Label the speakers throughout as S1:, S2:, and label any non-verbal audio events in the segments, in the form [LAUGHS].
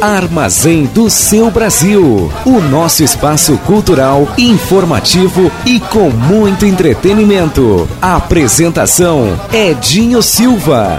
S1: Armazém do seu Brasil. O nosso espaço cultural, informativo e com muito entretenimento. apresentação: Edinho Silva.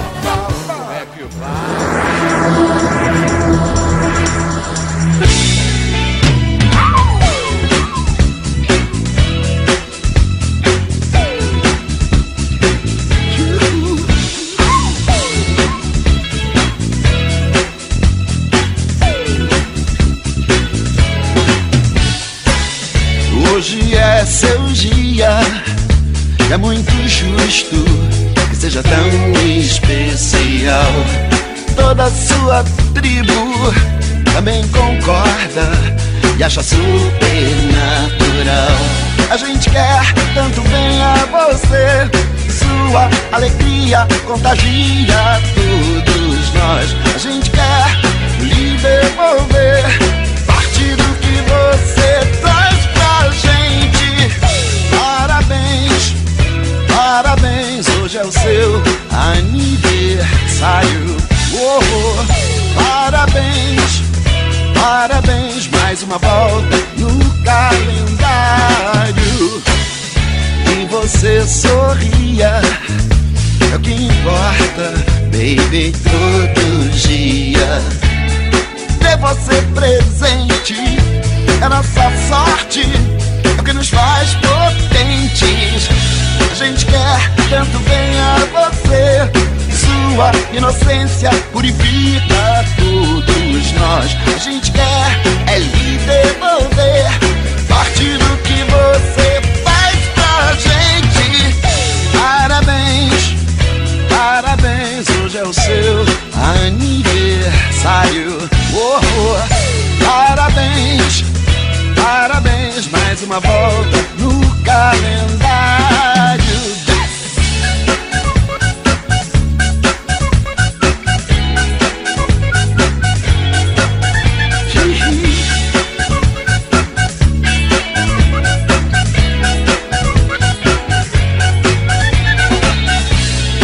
S2: Toda a sua tribo também concorda e acha super natural. A gente quer tanto bem a você, sua alegria contagia todos nós. A gente quer lhe devolver parte do que você traz pra gente. Parabéns, parabéns, hoje é o seu aniversário. Oh, parabéns, parabéns, mais uma volta no calendário. E você sorria, é o que importa, baby, todo dia. Ter você presente é nossa sorte, é o que nos faz potentes. A gente quer tanto bem a você sua inocência purifica todos nós. A gente quer é lhe devolver parte do que você faz pra gente. Parabéns, parabéns, hoje é o seu aniversário. Oh, oh. Parabéns, parabéns, mais uma volta no calendário.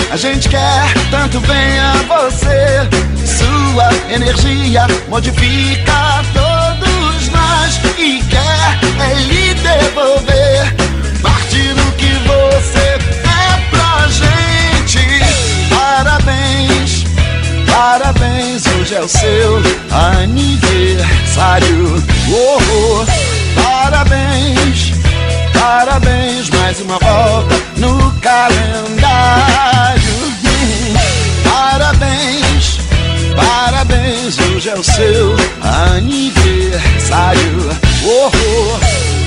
S2: A gente quer tanto bem a você. Sua energia modifica todos nós e quer é lhe devolver você é pra gente. Parabéns, parabéns, hoje é o seu aniversário. Oh, oh, parabéns, parabéns, mais uma volta no calendário. Parabéns, parabéns, hoje é o seu aniversário. Oh, oh,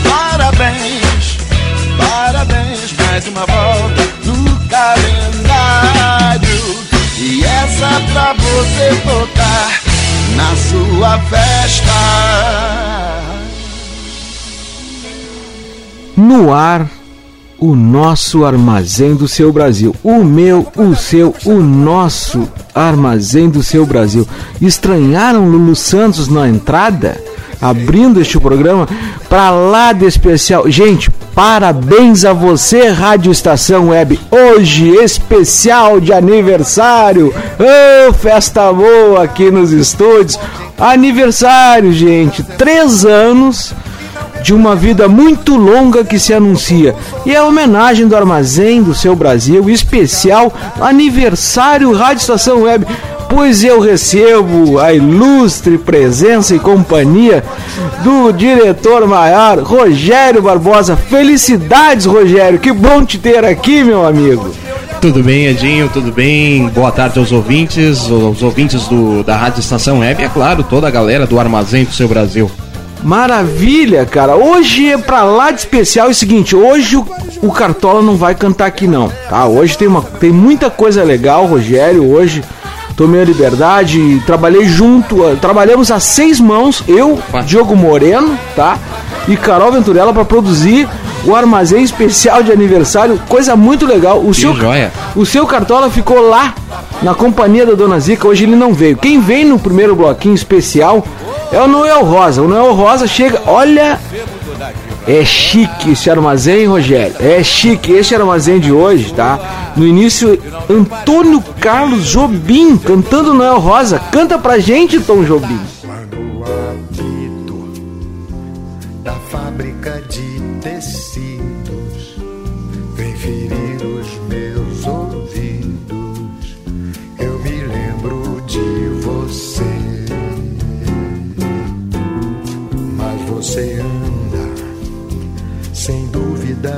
S2: parabéns, mais uma volta no calendário. E essa pra você tocar na sua festa.
S3: No ar o nosso armazém do seu Brasil. O meu, o seu, o nosso armazém do seu Brasil. Estranharam Lulu Santos na entrada? Abrindo este programa para lá de especial. Gente, parabéns a você, Rádio Estação Web. Hoje, especial de aniversário. Oh, festa boa aqui nos estúdios. Aniversário, gente. Três anos de uma vida muito longa que se anuncia. E é a homenagem do Armazém do Seu Brasil, especial aniversário Rádio Estação Web. Pois eu recebo a ilustre presença e companhia do diretor maior, Rogério Barbosa. Felicidades, Rogério, que bom te ter aqui, meu amigo.
S4: Tudo bem, Edinho? Tudo bem? Boa tarde aos ouvintes, aos ouvintes do, da Rádio Estação Web e, é claro, toda a galera do Armazém do Seu Brasil.
S3: Maravilha, cara. Hoje é pra lá de especial é o seguinte, hoje o, o, Cartola não vai cantar aqui não, tá? Hoje tem, uma, tem muita coisa legal, Rogério, hoje tomei a liberdade, trabalhei junto, trabalhamos a seis mãos, eu, Diogo Moreno, tá? E Carol Venturella para produzir o armazém especial de aniversário, coisa muito legal. O
S4: Que
S3: seu,
S4: joia.
S3: o seu Cartola ficou lá na companhia da Dona Zica, hoje ele não veio. Quem vem no primeiro bloquinho especial é o Noel Rosa. O Noel Rosa chega, olha, é chique esse armazém, Rogério. É chique esse armazém de hoje, tá? No início, Antônio Carlos Jobim cantando Noel Rosa. Canta pra gente, Tom Jobim.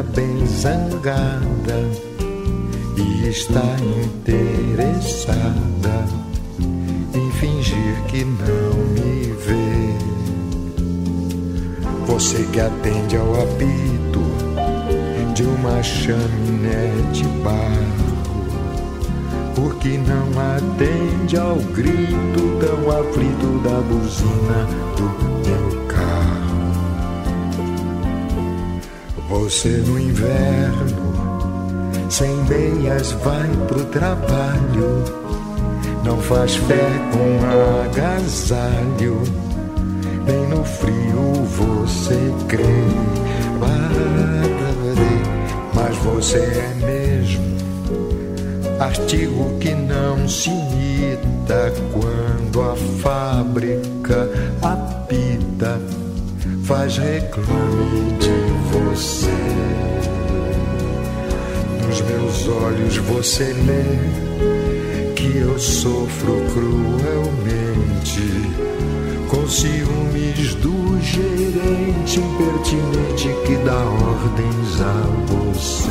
S5: Bem zangada e está interessada em fingir que não me vê. Você que atende ao apito de uma chaminé de barro, porque não atende ao grito tão aflito da buzina do meu carro. Você no inverno, sem meias, vai pro trabalho não faz fé com agasalho, nem no frio você crê. Mas você é mesmo artigo que não se imita quando a fábrica apita, faz reclame de você. Nos meus olhos você lê que eu sofro cruelmente com ciúmes do gerente impertinente que dá ordens a você.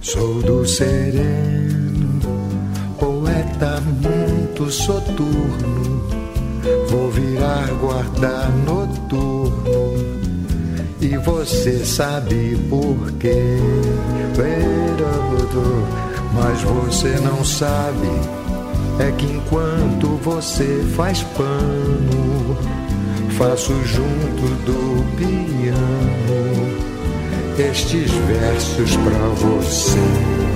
S5: Sou do sereno, poeta muito soturno, vou virar guarda noturno e você sabe por quê. Mas você não sabe é que enquanto você faz pano, faço junto do piano estes versos pra você.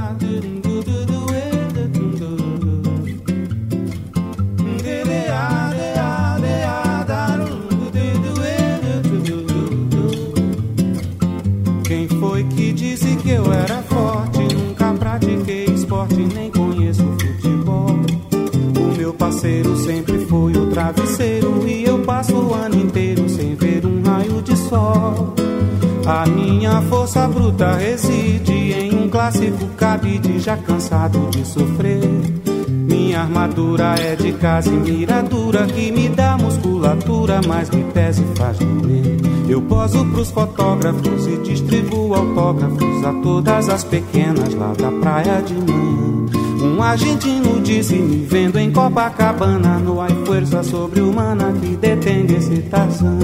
S6: Cansado de sofrer. Minha armadura é de casimira dura que me dá musculatura, mas me pesa e faz doer. Eu poso pros fotógrafos e distribuo autógrafos a todas as pequenas lá da praia de manhã. Um argentino disse me vendo em Copacabana No ai força sobre-humana que detém Tarzan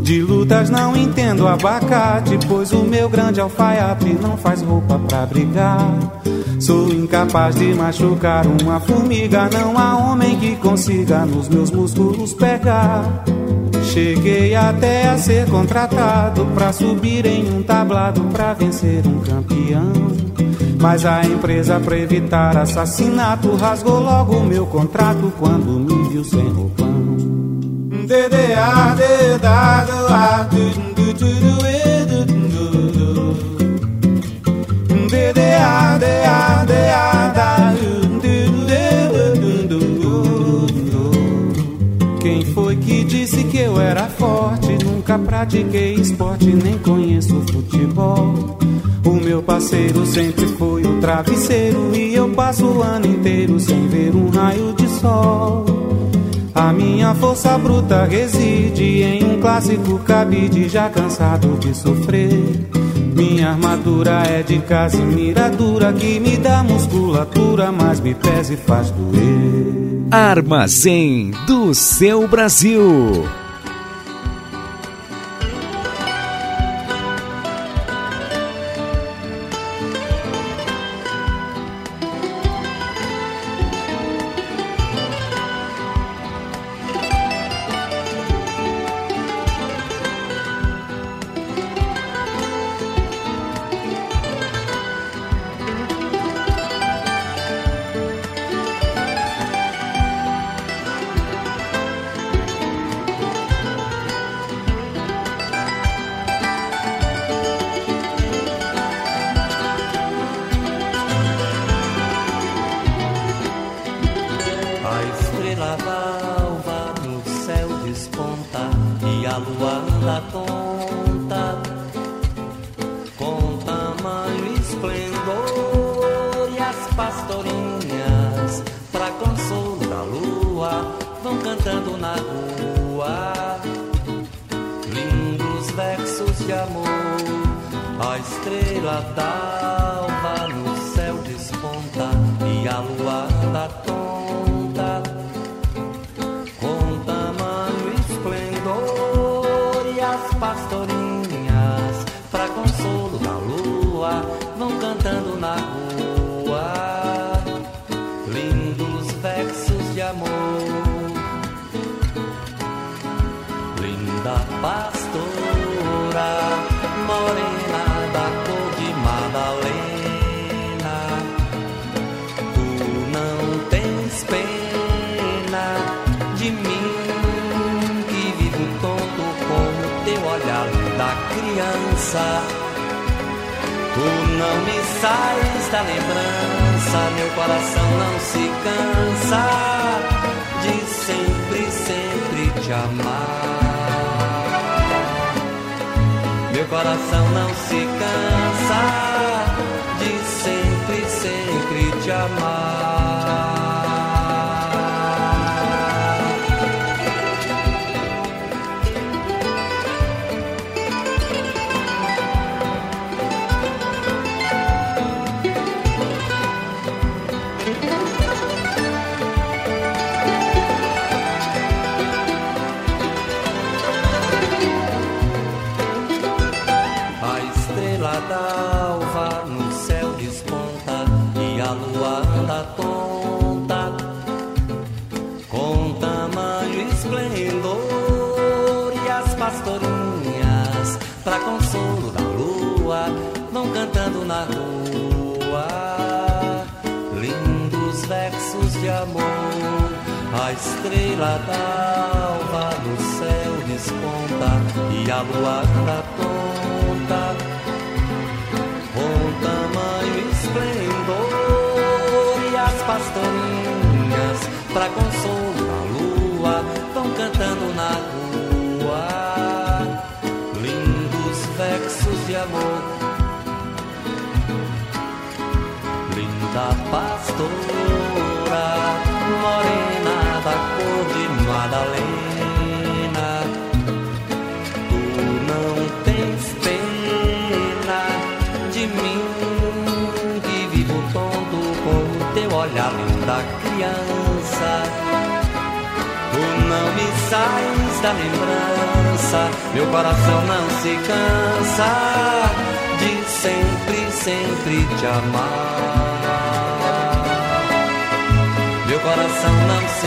S6: De lutas não entendo abacate Pois o meu grande alfaiate não faz roupa pra brigar Sou incapaz de machucar uma formiga. Não há homem que consiga nos meus músculos pegar. Cheguei até a ser contratado pra subir em um tablado pra vencer um campeão. Mas a empresa, pra evitar assassinato, rasgou logo meu contrato quando me viu sem roupão. Pratiquei esporte, nem conheço futebol. O meu parceiro sempre foi o travesseiro e eu passo o ano inteiro sem ver um raio de sol. A minha força bruta reside em um clássico cabide já cansado de sofrer. Minha armadura é de casimira dura que me dá musculatura, mas me pesa e faz doer.
S7: Armazém do seu Brasil.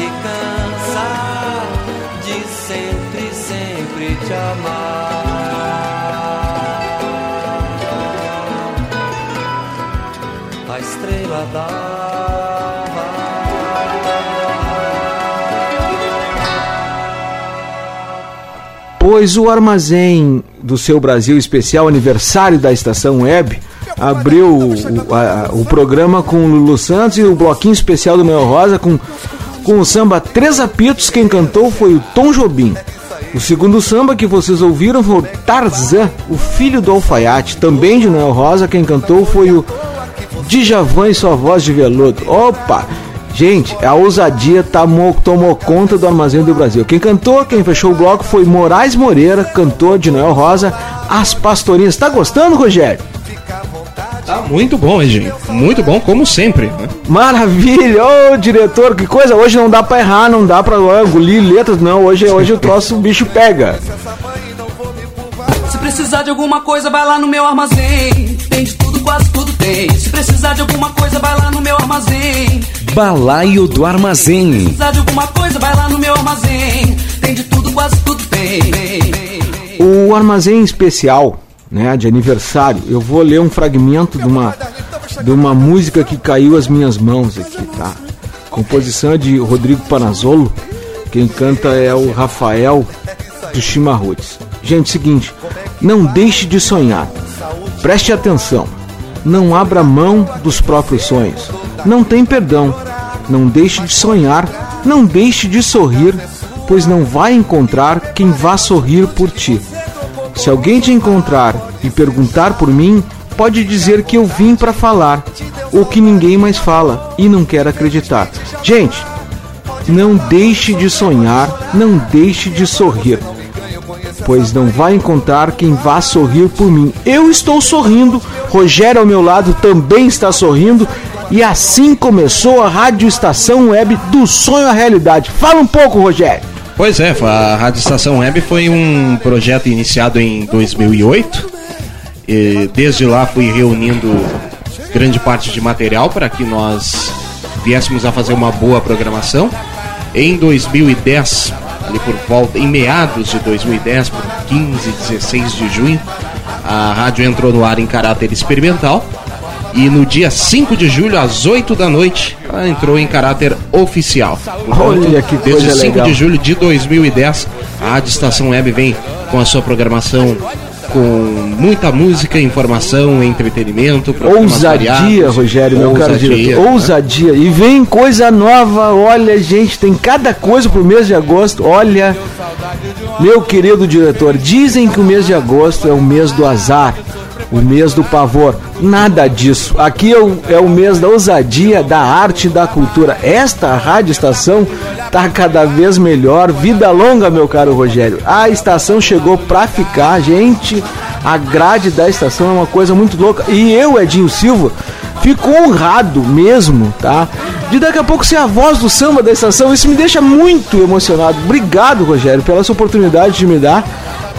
S8: Não se cansa de sempre, sempre te amar. A estrela
S3: Pois o armazém do seu Brasil especial aniversário da estação web abriu o, a- o programa com o Lulu Santos e o bloquinho especial do Mel Rosa com, com o samba Três Apitos. Quem cantou foi o Tom Jobim. O segundo samba que vocês ouviram foi o Tarzan, o filho do alfaiate, também de Noel Rosa. Quem cantou foi o Djavan e sua voz de veludo. Opa! Gente, a ousadia tomou, tomou conta do Armazém do Brasil. Quem cantou, quem fechou o bloco foi Moraes Moreira, cantor de Noel Rosa, As Pastorinhas. Tá gostando, Rogério?
S4: Tá muito bom, Edinho. Muito bom, como sempre. Né?
S3: Maravilha! Ô, diretor, que coisa! Hoje não dá pra errar, não dá pra engolir letras, não. Hoje, hoje o troço, o bicho pega.
S9: Se precisar de alguma coisa, vai lá no meu armazém. Tem de tudo, quase tudo tem. Se precisar de alguma coisa, vai lá no meu armazém.
S1: Balaio do Armazém.
S9: precisar de alguma coisa, vai lá no meu armazém. Tem de tudo, quase tudo tem.
S3: O armazém especial, né, de aniversário, eu vou ler um fragmento de uma, de uma música que caiu às minhas mãos aqui, tá? Composição é de Rodrigo Panazzolo, quem canta é o Rafael do Chimarruts. Gente, seguinte, não deixe de sonhar, preste atenção, não abra mão dos próprios sonhos, não tem perdão, não deixe de sonhar, não deixe de sorrir, pois não vai encontrar quem vá sorrir por ti. Se alguém te encontrar e perguntar por mim, pode dizer que eu vim para falar, ou que ninguém mais fala e não quer acreditar. Gente, não deixe de sonhar, não deixe de sorrir, pois não vai encontrar quem vá sorrir por mim. Eu estou sorrindo, Rogério ao meu lado também está sorrindo. E assim começou a Rádio Estação Web do Sonho à Realidade. Fala um pouco, Rogério.
S4: Pois é, a Rádio Estação Web foi um projeto iniciado em 2008. E desde lá fui reunindo grande parte de material para que nós viéssemos a fazer uma boa programação. Em 2010, ali por volta, em meados de 2010, por 15, 16 de junho, a rádio entrou no ar em caráter experimental. E no dia 5 de julho, às 8 da noite, ela entrou em caráter oficial.
S3: Olha que
S4: Desde
S3: coisa
S4: 5
S3: legal.
S4: de julho de 2010, a Rádio Estação Web vem com a sua programação com muita música, informação, entretenimento,
S3: Ousadia,
S4: variados.
S3: Rogério, meu caro
S4: Ousadia,
S3: diretor.
S4: né?
S3: Ousadia. E vem coisa nova. Olha, gente, tem cada coisa pro mês de agosto. Olha, meu querido diretor, dizem que o mês de agosto é o mês do azar, o mês do pavor. Nada disso. Aqui é o, é o mês da ousadia, da arte da cultura. Esta rádio estação tá cada vez melhor. Vida longa, meu caro Rogério. A estação chegou pra ficar, gente. A grade da estação é uma coisa muito louca. E eu, Edinho Silva, fico honrado mesmo, tá? De daqui a pouco ser a voz do samba da estação. Isso me deixa muito emocionado. Obrigado, Rogério, pela essa oportunidade de me dar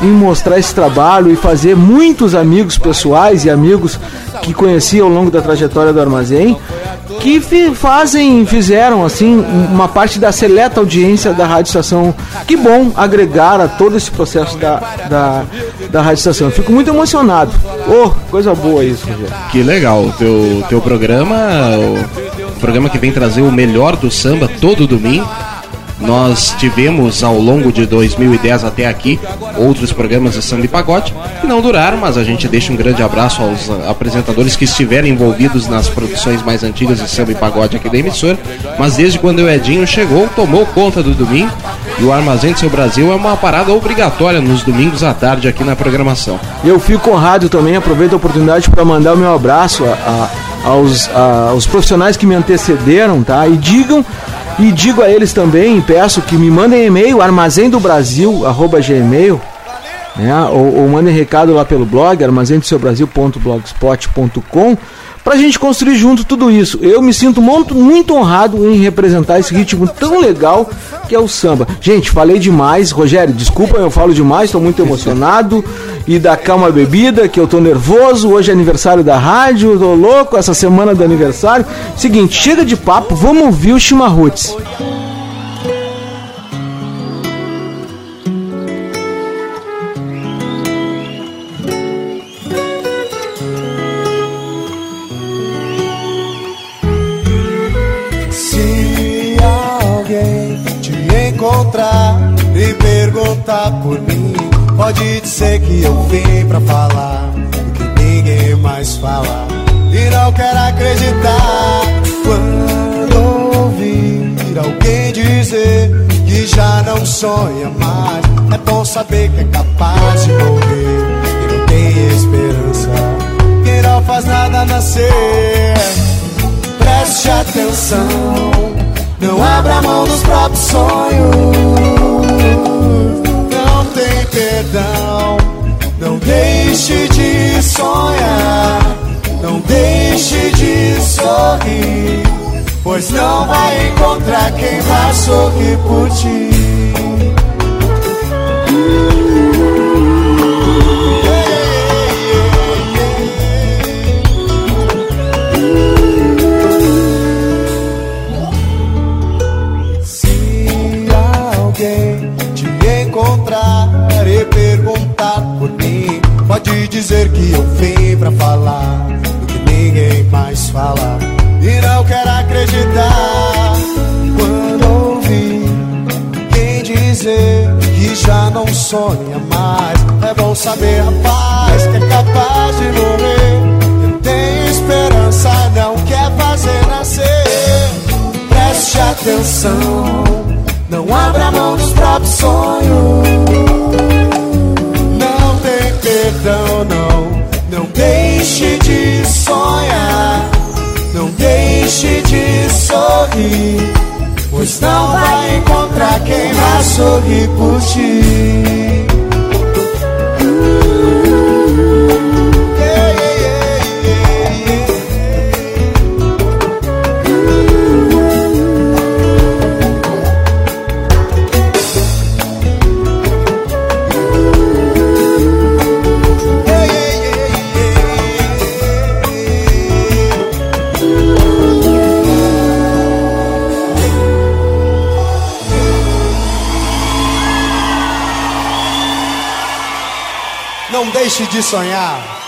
S3: em mostrar esse trabalho e fazer muitos amigos pessoais e amigos que conheci ao longo da trajetória do armazém que fazem, fizeram assim uma parte da seleta audiência da Rádio Estação. Que bom agregar a todo esse processo da, da, da Rádio Estação. Fico muito emocionado. Oh, coisa boa isso, Rogério.
S4: Que legal, o teu, teu programa, o programa que vem trazer o melhor do samba todo domingo. Nós tivemos ao longo de 2010 até aqui outros programas de samba e pagode que não duraram, mas a gente deixa um grande abraço aos apresentadores que estiveram envolvidos nas produções mais antigas de samba e pagode aqui da emissora. Mas desde quando o Edinho chegou, tomou conta do domingo e o Armazém do Seu Brasil é uma parada obrigatória nos domingos à tarde aqui na programação.
S3: Eu fico honrado também, aproveito a oportunidade para mandar o meu abraço a- a- aos, a- aos profissionais que me antecederam, tá? E digam E digo a eles também, peço que me mandem e-mail, armazendobrasil.gmail, né? Ou, ou mandem recado lá pelo blog, armazendoseubrasil.blogspot.com, pra gente construir junto tudo isso. Eu me sinto muito, muito honrado em representar esse ritmo tão legal que é o samba. Gente, falei demais. Rogério, desculpa, eu falo demais, estou muito emocionado. E da calma bebida, que eu tô nervoso. Hoje é aniversário da rádio, tô louco essa semana do aniversário. Seguinte, chega de papo, vamos ouvir o Chimarruts.
S10: Dizer que eu vim pra falar o que ninguém mais fala. E não quero acreditar quando ouvir alguém dizer que já não sonha mais. É bom saber que é capaz de morrer e não tem esperança. Que não faz nada nascer preste atenção. Não abra mão dos próprios sonhos. Perdão. Não deixe de sonhar. Não deixe de sorrir. Pois não vai encontrar quem vai sorrir por ti. Dizer que eu vim pra falar do que ninguém mais fala. E não quero acreditar quando ouvir quem dizer que já não sonha mais. É bom saber, rapaz, que é capaz de morrer. Eu tenho esperança, não quer fazer nascer. Preste atenção, não abra mão dos próprios sonhos. Não não deixe de sonhar. Não deixe de sorrir, pois não vai encontrar quem vai sorrir por ti. De sonhar.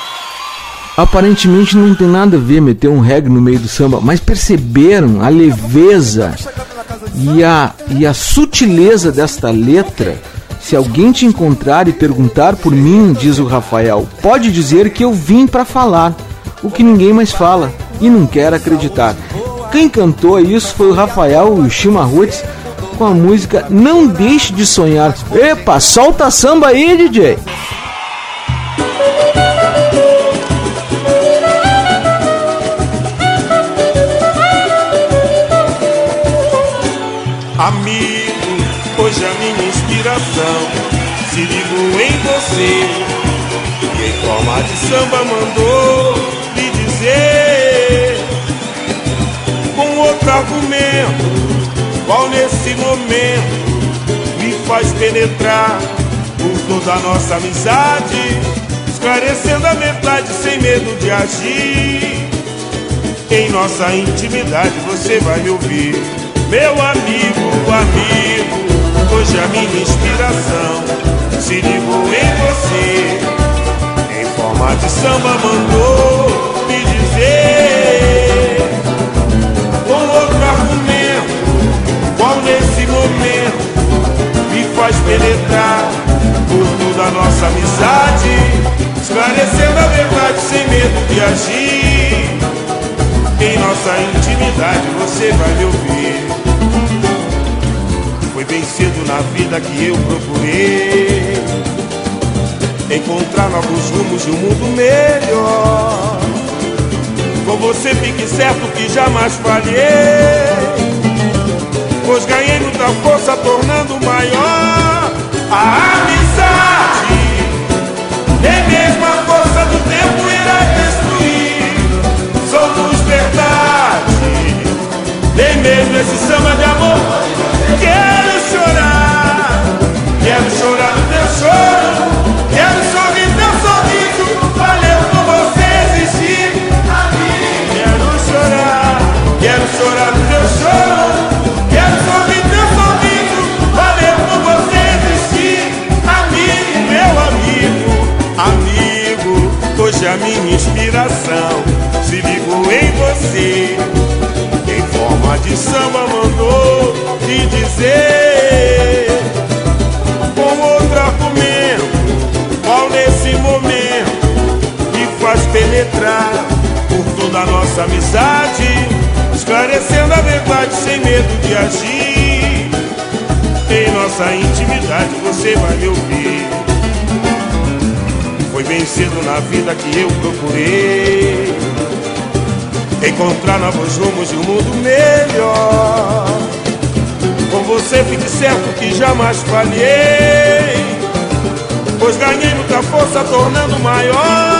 S3: Aparentemente não tem nada a ver meter um reggae no meio do samba, mas perceberam a leveza e a, e a sutileza desta letra? Se alguém te encontrar e perguntar por mim, diz o Rafael, pode dizer que eu vim para falar o que ninguém mais fala e não quer acreditar. Quem cantou isso foi o Rafael e o Chimarruts com a música Não Deixe de Sonhar. Epa, solta samba aí, DJ!
S11: Inspiração se ligou em você. E em forma de samba mandou lhe dizer com outro argumento, qual nesse momento me faz penetrar por toda a nossa amizade, esclarecendo a verdade sem medo de agir. Em nossa intimidade você vai me ouvir. Meu amigo, amigo, hoje a minha inspiração se ligou em você. Em forma de samba mandou me dizer com outro argumento, qual nesse momento me faz penetrar por toda nossa amizade, esclarecendo a verdade sem medo de agir. Em nossa intimidade você vai me ouvir. Foi bem cedo na vida que eu procurei encontrar novos rumos e um mundo melhor. Com você fique certo que jamais falhei, pois ganhei muita força tornando maior a amizade. Nem mesmo a força do tempo irá destruir. Somos verdade, nem mesmo esse samba de amor. Quero chorar, quero chorar no teu choro. Quero sorrir teu sorriso. Valeu por você existir. Quero chorar, quero chorar no teu choro. Quero sorrir teu sorriso. Valeu por você existir. Amigo, meu amigo, amigo. Hoje a minha inspiração se ligou em você. Em forma de samba mandou te dizer com outro argumento, qual nesse momento que faz penetrar por toda a nossa amizade, esclarecendo a verdade sem medo de agir. Em nossa intimidade você vai me ouvir. Foi bem cedo na vida que eu procurei encontrar novos rumos de um mundo melhor sempre de certo que jamais falhei, pois ganhei muita força tornando maior.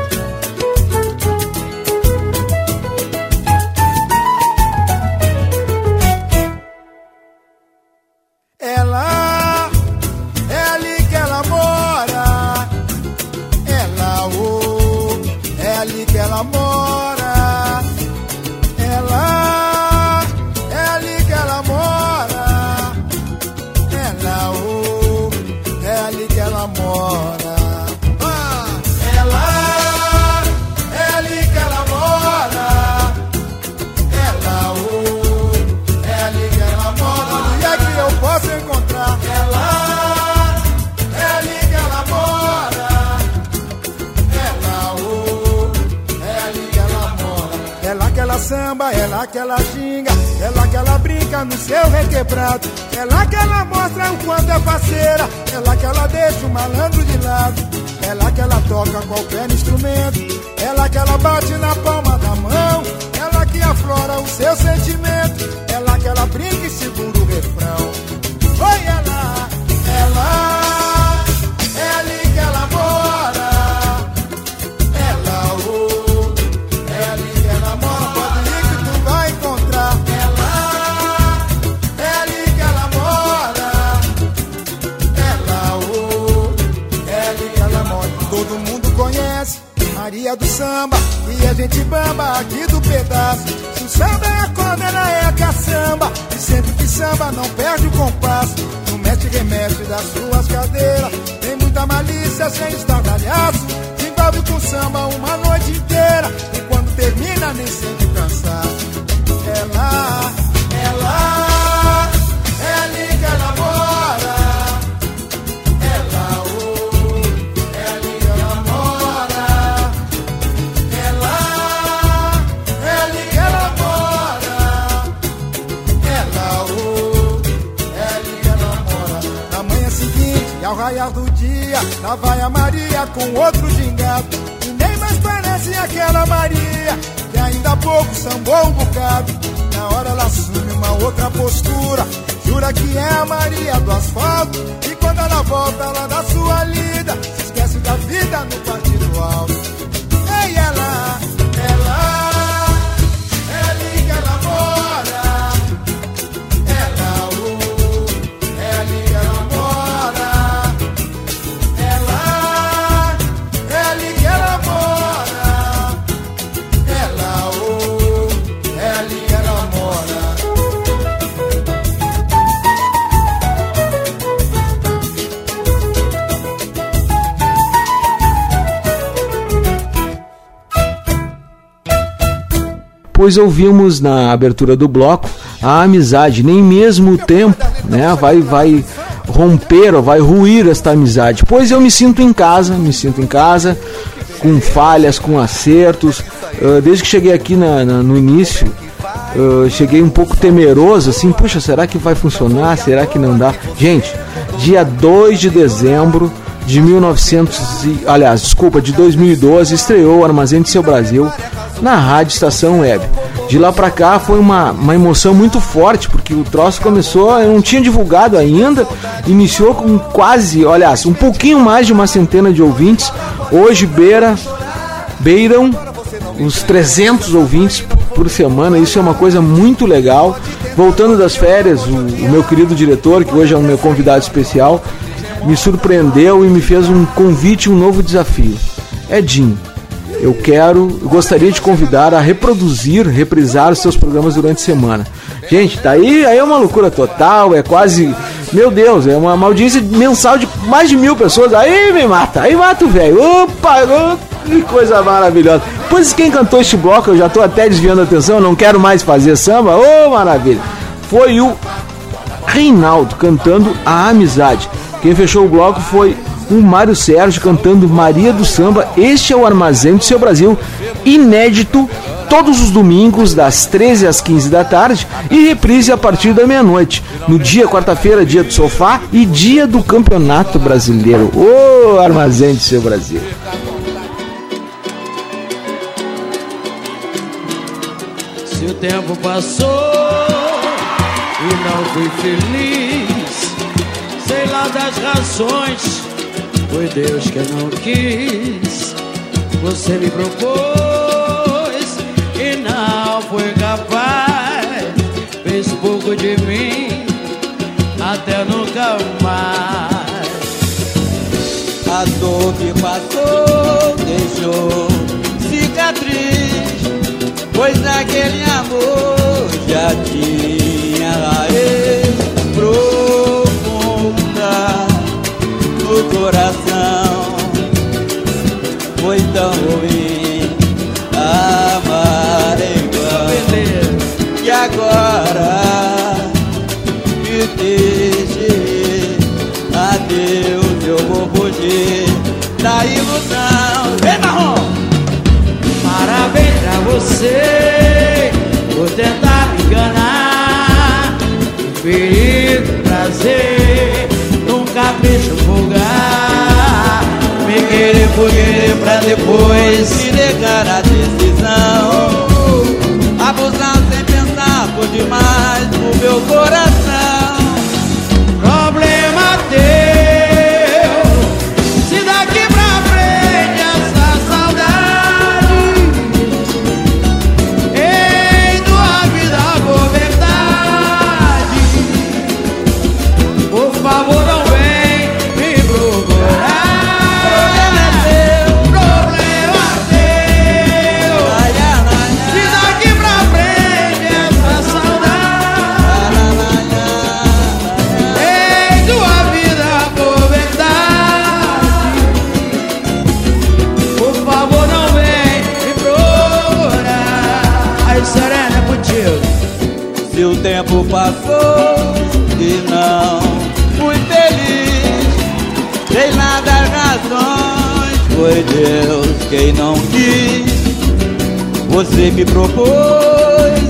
S3: Ouvimos na abertura do bloco a amizade, nem mesmo o tempo, né, vai vai romper ou vai ruir esta amizade. Pois eu me sinto em casa, me sinto em casa, com falhas, com acertos. Uh, desde que cheguei aqui na, na, no início, uh, cheguei um pouco temeroso, assim, puxa, será que vai funcionar? Será que não dá? Gente, dia 2 de dezembro de 1900, e, aliás, desculpa, de 2012, estreou o Armazém de Seu Brasil na Rádio Estação Web. De lá pra cá foi uma, uma emoção muito forte, porque o troço começou, eu não tinha divulgado ainda, iniciou com quase, olha, um pouquinho mais de uma centena de ouvintes. Hoje beira, beiram os 300 ouvintes por semana, isso é uma coisa muito legal. Voltando das férias, o, o meu querido diretor, que hoje é o meu convidado especial, me surpreendeu e me fez um convite, um novo desafio. Edinho, eu quero, gostaria de convidar a reproduzir, reprisar os seus programas durante a semana. Gente, tá aí, aí é uma loucura total, é quase, meu Deus, é uma, audiência mensal de mais de mil pessoas. Aí me mata, aí mata o velho. Opa, que coisa maravilhosa. Pois quem cantou este bloco, eu já tô até desviando a atenção, não quero mais fazer samba. Ô, oh, maravilha. Foi o Reinaldo cantando A Amizade. Quem fechou o bloco foi o Mário Sérgio cantando Maria do Samba. Este é o Armazém do Seu Brasil, inédito todos os domingos das 13 às 15 da tarde e reprise a partir da meia-noite. No dia quarta-feira, dia do sofá e dia do Campeonato Brasileiro. Ô Armazém do Seu Brasil.
S12: Se o tempo passou e não fui feliz, sei lá das razões, foi Deus que não quis. Você me propôs e não foi capaz, fez pouco de mim, até nunca mais.
S13: A dor que passou deixou cicatriz, pois aquele amor já tinha raiz coração. Foi tão ruim amar igual que agora me deixe adeus eu vou fugir da ilusão. Vem marrom!
S12: Parabéns pra você por tentar me enganar. Perigo, prazer, num capricho vulgar.
S13: Querer por querer pra depois se negar a decisão. Abusar sem pensar por demais no meu coração. Passou e não fui feliz, sem nada razões, foi Deus quem não quis. Você me propôs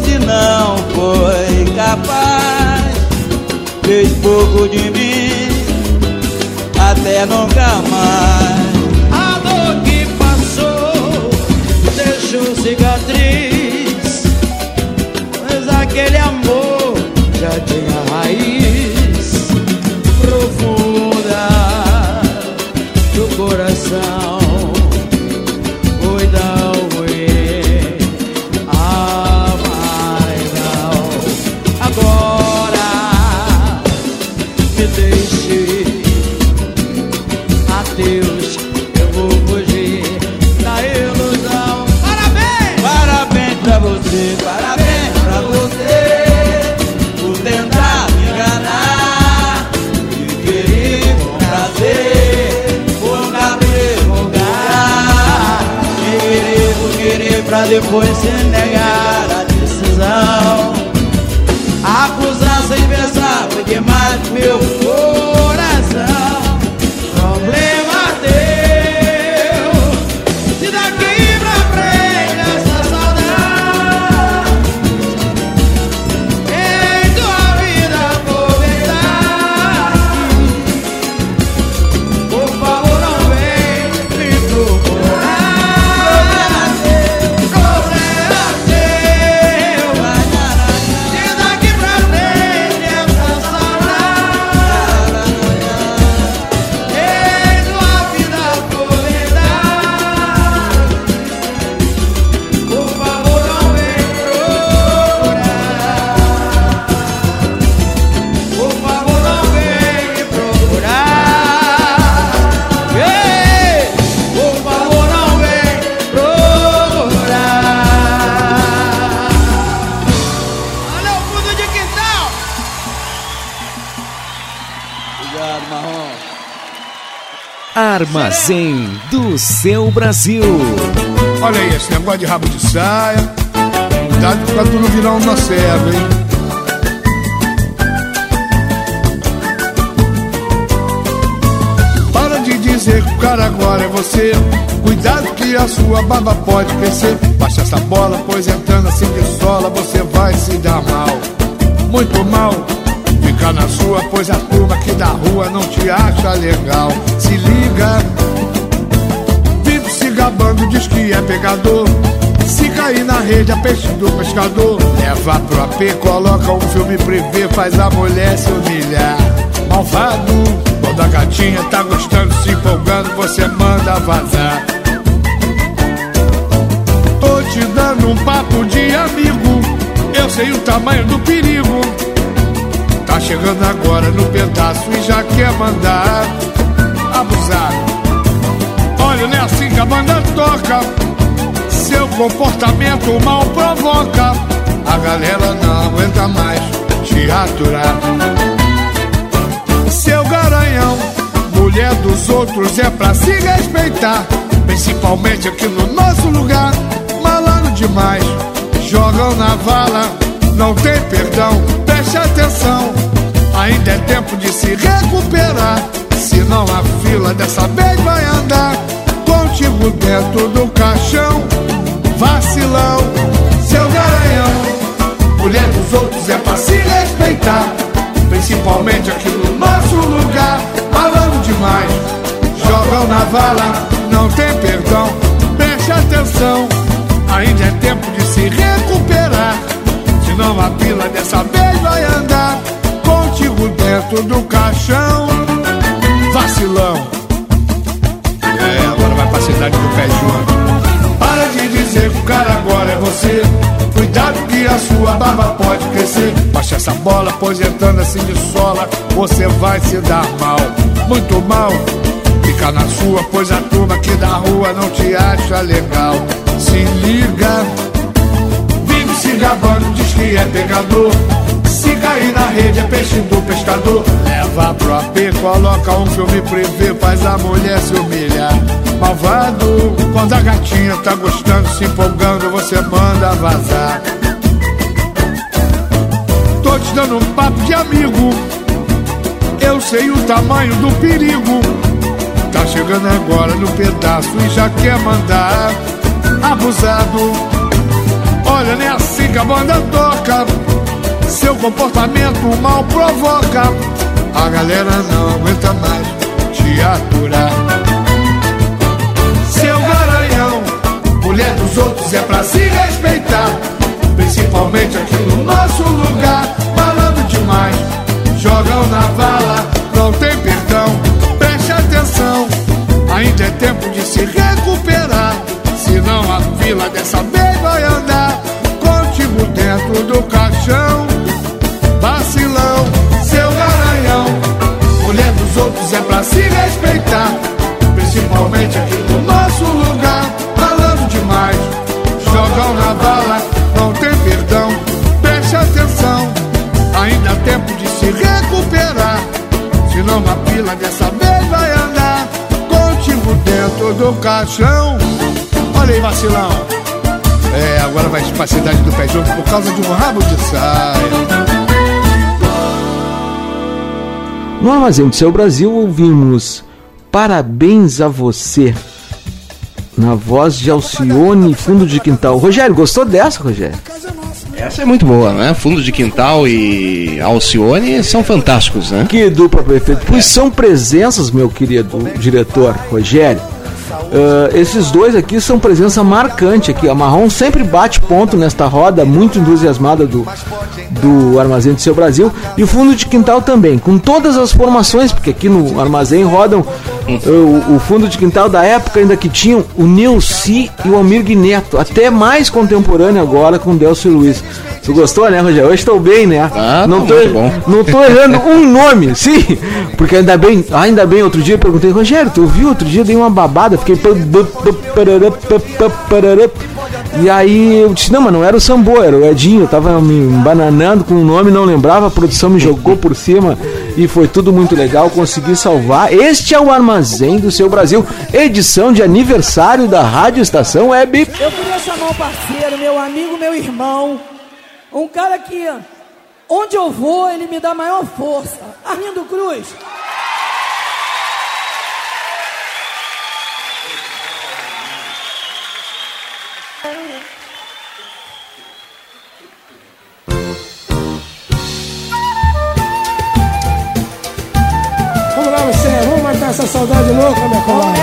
S13: e não foi capaz, fez pouco de mim, até nunca mais.
S14: Do seu Brasil.
S15: Olha aí, esse negócio de rabo de saia. Cuidado pra tu não virar um nocebo, hein? Para de dizer que o cara agora é você. Cuidado que a sua barba pode crescer. Baixa essa bola, pois entrando assim de sola você vai se dar mal. Muito mal. Fica na sua, pois a turma aqui da rua não te acha legal. Se liga. Gabando, diz que é pegador. Se cair na rede, é peixe do pescador. Leva pro AP, coloca um filme privê, faz a mulher se humilhar. Malvado, quando a gatinha tá gostando, se empolgando, você manda vazar. Tô te dando um papo de amigo, eu sei o tamanho do perigo. Tá chegando agora no pedaço e já quer mandar abusar. Olha, não é assim que a banda toca. Seu comportamento mal provoca. A galera não aguenta mais te aturar. Seu garanhão, mulher dos outros é pra se respeitar. Principalmente aqui no nosso lugar, malandro demais. Jogam na vala, não tem perdão. Preste atenção, ainda é tempo de se recuperar. Senão a fila dessa vez vai andar contigo dentro do caixão. Vacilão, seu garanhão. Mulher dos outros é pra se respeitar. Principalmente aqui no nosso lugar. Falando demais, jogam na vala, não tem perdão. Preste atenção, ainda é tempo de se recuperar. Senão a fila dessa vez vai andar contigo dentro do caixão. Vacilão. Cidade do pé. Para de dizer que o cara agora é você. Cuidado que a sua barba pode crescer. Baixa essa bola, pois assim de sola, você vai se dar mal. Muito mal. Fica na sua, pois a turma aqui da rua não te acha legal. Se liga. Vive se gabando, diz que é pegador. Se cair na rede é peixe do pescador. Leva pro AP, coloca um filme privê, faz a mulher se humilhar. Malvado, quando a gatinha tá gostando, se empolgando, você manda vazar. Tô te dando um papo de amigo. Eu sei o tamanho do perigo. Tá chegando agora no pedaço e já quer mandar. Abusado. Olha, nem assim que a banda toca. Seu comportamento mal provoca. A galera não aguenta mais te aturar. Seu garanhão, mulher dos outros é pra se respeitar. Principalmente aqui no nosso lugar. Falando demais, jogam na vala, não tem perdão. Preste atenção, ainda é tempo de se recuperar. Senão a fila dessa vez vai andar contigo dentro do caixão. É pra se respeitar. Principalmente aqui no nosso lugar. Falando demais, jogam na bala, não tem perdão. Preste atenção, ainda há tempo de se recuperar. Senão a fila dessa vez vai andar contigo dentro do caixão. Olha aí, vacilão. É, agora vai pra cidade do pé junto por causa de um rabo de saia.
S3: No Armazém do Seu Brasil ouvimos Parabéns a Você, na voz de Alcione Fundo de Quintal. Rogério, gostou dessa, Rogério?
S4: Essa é muito boa, né? Fundo de Quintal e Alcione são fantásticos, né?
S3: Que dupla perfeita. Pois são presenças, meu querido diretor Rogério. Ah, esses dois aqui são presença marcante aqui. A Marrom sempre bate ponto nesta roda muito entusiasmada do, do Armazém do Seu Brasil. E o fundo de quintal também, com todas as formações, porque aqui no Armazém rodam ah, o, fundo de quintal da época ainda que tinham o Neuci e o Almir Neto, até mais contemporâneo agora com o Delcio Luiz. Tu gostou, né, Rogério? Hoje estou bem, né?
S4: Ah,
S3: não
S4: tá
S3: tô,
S4: muito bom.
S3: não tô errando um nome, [LAUGHS] sim. Porque ainda bem, ainda bem, outro dia eu perguntei, Rogério, tu viu? Outro dia eu dei uma babada, fiquei. E aí eu disse, não, mas não era o Sambo, era o Edinho, eu tava me bananando com o nome, não lembrava, a produção me jogou por cima e foi tudo muito legal, consegui salvar. Este é o Armazém do Seu Brasil, edição de aniversário da Rádio Estação Web.
S16: Eu queria chamar um parceiro, meu amigo, meu irmão. Um cara que, onde eu vou, ele me dá maior força. Arlindo Cruz.
S17: Vamos lá, você, vamos matar essa saudade louca, minha comadre.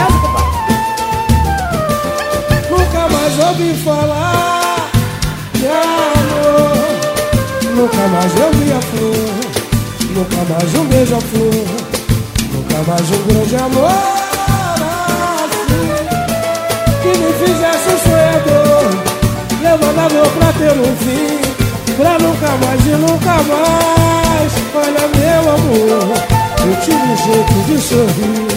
S17: Nunca mais ouvi falar amor. Nunca mais eu vi a flor. Nunca mais um beijo a flor. Nunca mais um grande amor assim. Que me fizesse um sonhador. Levando amor pra ter um fim. Pra nunca mais e nunca mais. Olha, meu amor. Eu tive jeito de sorrir.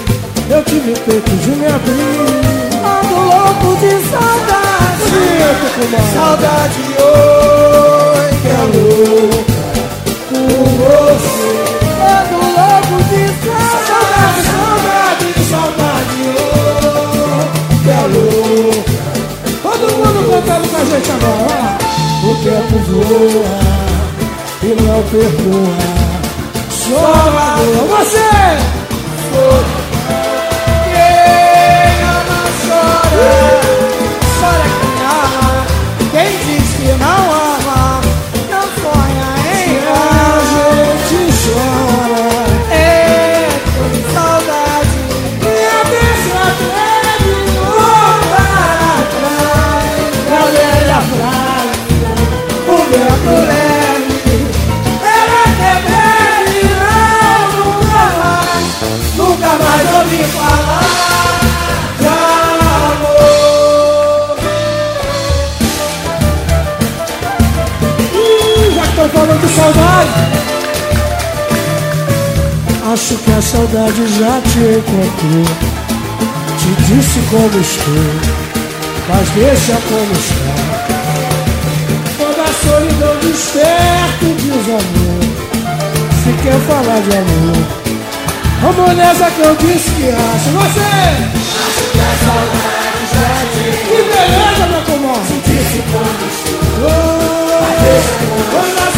S17: Eu tive peito de me abrir.
S16: Ando louco de saudade. Saudade,
S17: O tempo voa e não perdoa. Chora, você!
S16: Quem ama chora saudade.
S17: Acho que a saudade já te encontrou. Te disse como estou Mas deixa como está. Quando a solidão desperta o desamor Se quer falar de amor. Vamos nessa que eu disse que acho. Você! Acho que a saudade já te Que beleza, meu comadre! Te disse como estou Mas deixa Quando a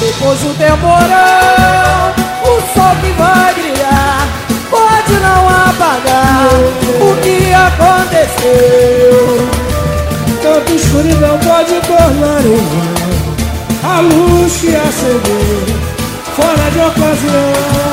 S16: Depois do temporão, o sol que vai brilhar pode não apagar o que aconteceu.
S17: Tanta escuridão pode tornar em A luz que acendeu Fora de ocasião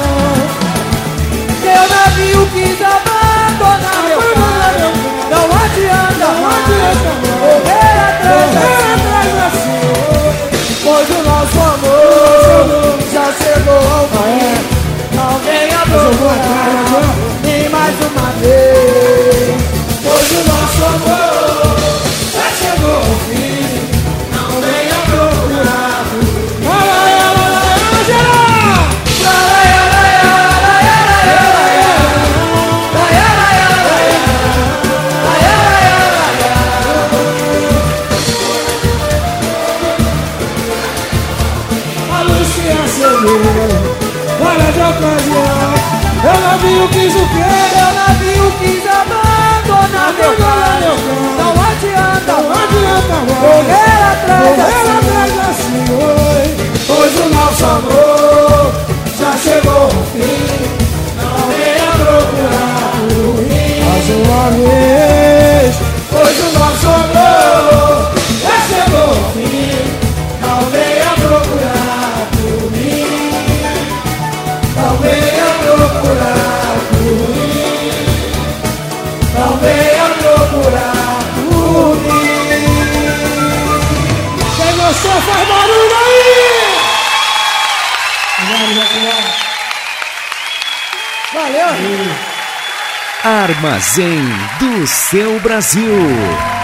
S16: mais uma vez. Pois o nosso amor
S17: quis o quê?
S16: Meu navio quis abandonar meu lado Não adianta, não adianta Correr atrás assim, Pois o nosso amor já chegou ao fim. Não venha procurar o ruim Mais uma vez procurar por mim. Procurar. Quem gostou faz barulho aí! Valeu!
S1: Armazém do seu Brasil.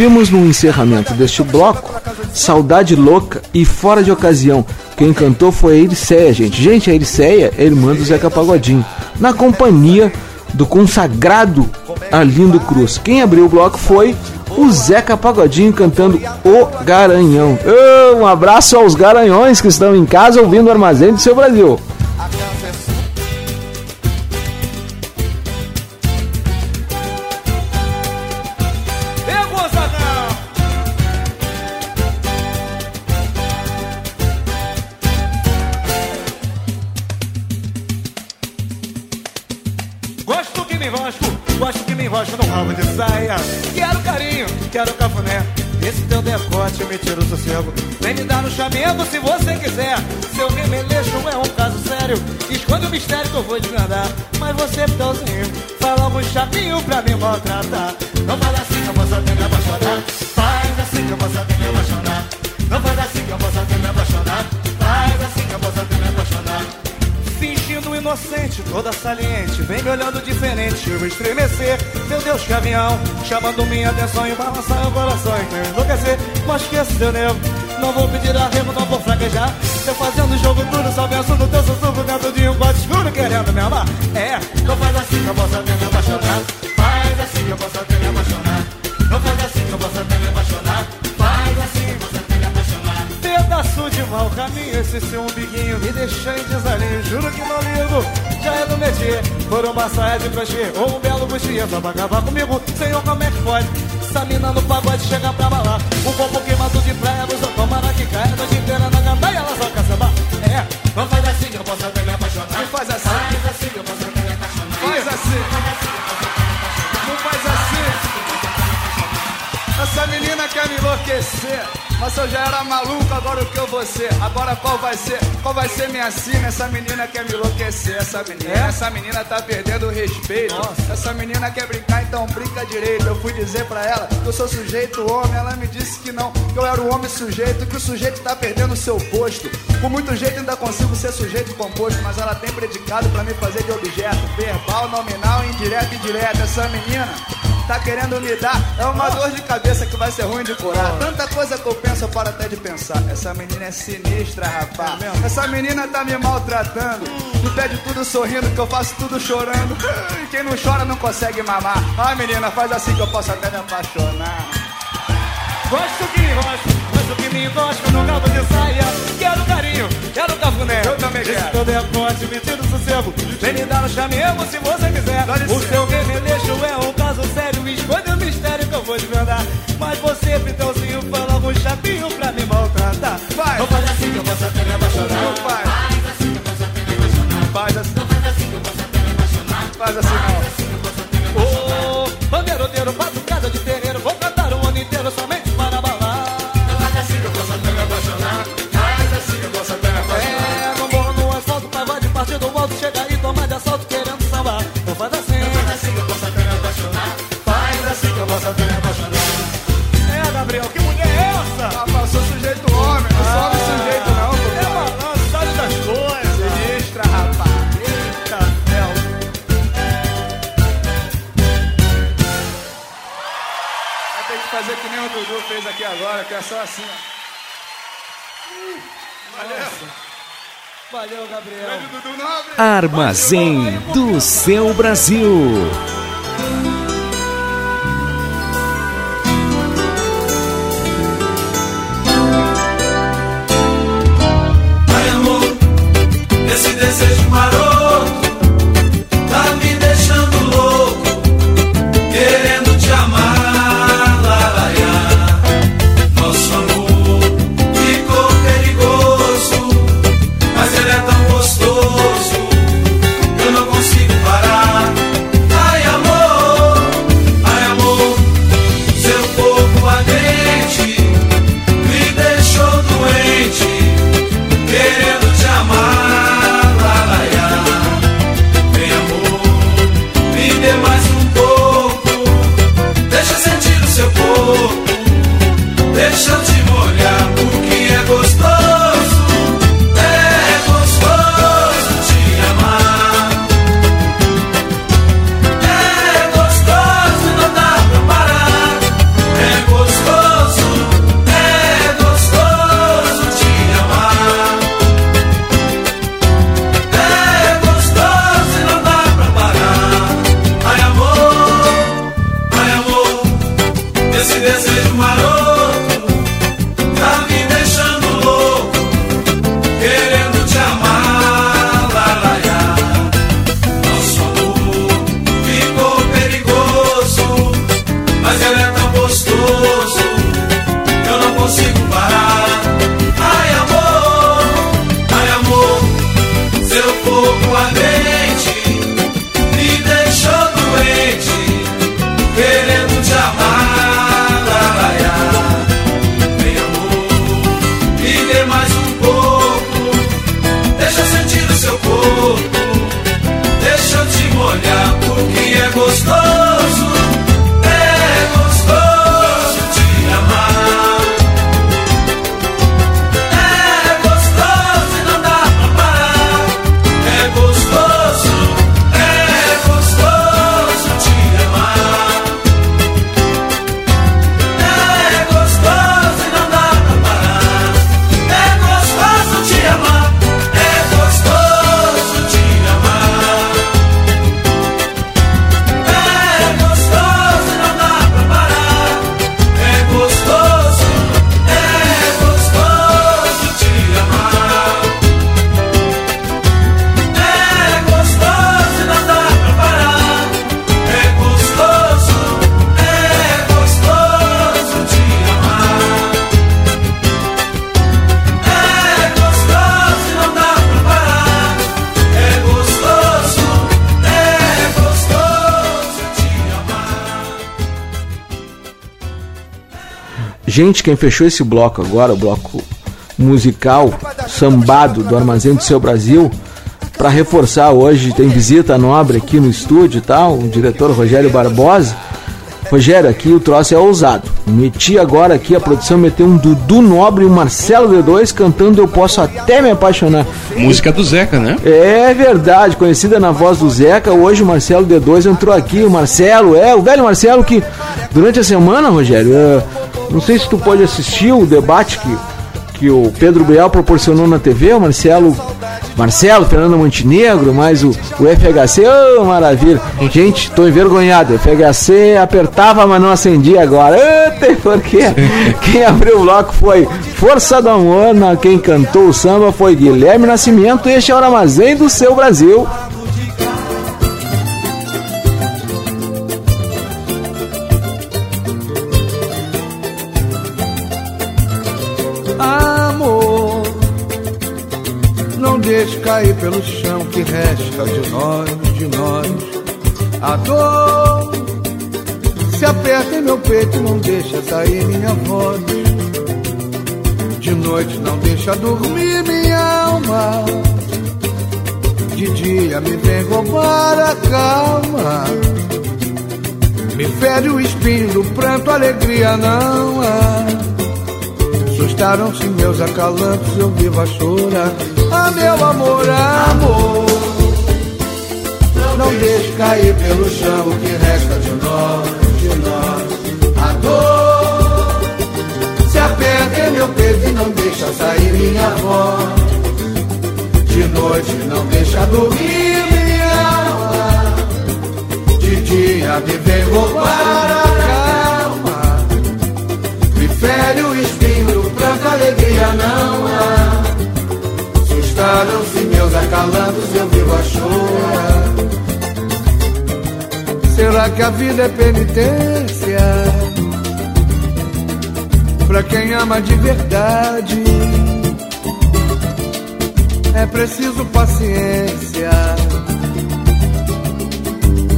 S3: Ouvimos no encerramento deste bloco Saudade Louca e Fora de Ocasião. Quem cantou foi a Ericeia, gente. Gente, a Ericeia é irmã do Zeca Pagodinho. Na companhia do consagrado Arlindo Cruz. Quem abriu o bloco foi o Zeca Pagodinho cantando O Garanhão. Um abraço aos garanhões que estão em casa ouvindo o Armazém do seu Brasil.
S18: um pra me maltratar. Não faz assim que eu posso tem me apaixonar. Faz assim que eu posso tem me apaixonar. Não faz assim que eu posso tem me apaixonar. Faz assim que eu posso tem me apaixonar. Fingindo
S19: inocente, toda saliente, vem me olhando diferente, eu vou estremecer. Meu Deus, que avião, chamando minha atenção e balançando o coração e então enlouquecer. Mas esquece, seu nervo né? Não vou pedir arrego, não vou fraquejar. Eu fazendo jogo duro, só penso no teu sussurro dentro de um quarto escuro, querendo me amar. É, não faz assim que eu posso até me apaixonar. Faz assim que eu posso até me apaixonar. Não faz assim que eu posso até me apaixonar. Faz assim que eu posso até me apaixonar. Pedaço de mau caminho, esse seu umbiguinho me deixa em desalinho. Juro que não ligo, já é do métier. Por uma saia de crochê ou um belo bustier só pra acabar comigo. Senhor, como é que pode? Essa mina no pagode chega pra balar. Um corpo queimado de praia, blusa tomara que caia. A noite inteira na gandaia, ela só quer sambar. É, não faz assim que eu posso até me apaixonar. Não faz assim. Faz assim que eu posso até me apaixonar. Faz assim. Não menina quer me enlouquecer. Mas eu já era maluco, agora o que eu vou ser? Agora qual vai ser? Qual vai ser minha sina? Essa menina quer me enlouquecer. Essa menina, essa menina tá perdendo o respeito. Essa menina quer brincar, então brinca direito. Eu fui dizer pra ela que eu sou sujeito homem. Ela me disse que não, que eu era o homem sujeito, que o sujeito tá perdendo o seu posto. Com muito jeito ainda consigo ser sujeito composto, mas ela tem predicado pra me fazer de objeto. Verbal, nominal, indireto e direto. Essa menina tá querendo me dar é uma dor de cabeça que vai ser ruim de curar. Tanta coisa que eu penso, eu paro até de pensar. Essa menina é sinistra, rapaz. Essa menina tá me maltratando. Me pede tudo sorrindo, que eu faço tudo chorando. Quem não chora não consegue mamar. Ah, menina, faz assim que eu posso até me apaixonar. Gosto que me enrosca, gosto que me enrosca no cabo de saia. Quero quero cafuné. Eu também quero. Esse teu decote me tira o sossego. Vem me dar um chamego se você quiser. O seu remeleixo é um caso sério. Esconde o mistério que eu vou desvendar. Mas você, Pitãozinho, fala um chapinho pra me maltratar. Vai. Não faz assim que eu posso até me apaixonar. Não faz. Faz assim que eu posso até me apaixonar. Faz assim. Não faz assim que eu posso até me apaixonar. Faz assim que é só assim, ó. Valeu. Valeu, Gabriel.
S14: Armazém do seu Brasil.
S3: Gente, quem fechou esse bloco agora, o bloco musical sambado do Armazém do Seu Brasil, para reforçar hoje, tem visita nobre aqui no estúdio e tal, o diretor Rogério Barbosa. Rogério, aqui o troço é ousado. Meti agora aqui, a produção meteu um Dudu Nobre e um Marcelo D2 cantando Eu Posso Até Me Apaixonar.
S4: Música do Zeca, né?
S3: É verdade, conhecida na voz do Zeca. Hoje o Marcelo D2 entrou aqui. O Marcelo, é, o velho Marcelo que durante a semana, Rogério, é, não sei se tu pode assistir o debate que, que o Pedro Bial proporcionou na TV. O Marcelo, Marcelo, Fernando Montenegro, mais o, o FHC. Ô, maravilha. Gente, tô envergonhado. O FHC apertava, mas não acendia agora. Eita, por quê? Quem abriu o bloco foi Força do Amor. na- Quem cantou o samba foi Guilherme Nascimento. Este é o Armazém do Seu Brasil.
S19: Cair pelo chão que resta de nós, de nós. A dor se aperta em meu peito não deixa sair minha voz. De noite não deixa dormir minha alma. De dia me vem roubar a calma. Me fere o espinho do pranto, alegria não há. Assustaram-se meus acalantos, eu vivo a chorar. Meu amor, amor. Não deixe cair pelo chão o que resta de nós, de nós. A dor se aperta em meu peito e não deixa sair minha voz. De noite não deixa dormir minha alma. De dia me vem roubar a calma. Me fere o espinho pranto, alegria não há. Assustaram-se meus acalantos, eu vivo a chorar. Será que a vida é penitência? Pra quem ama de verdade, é preciso paciência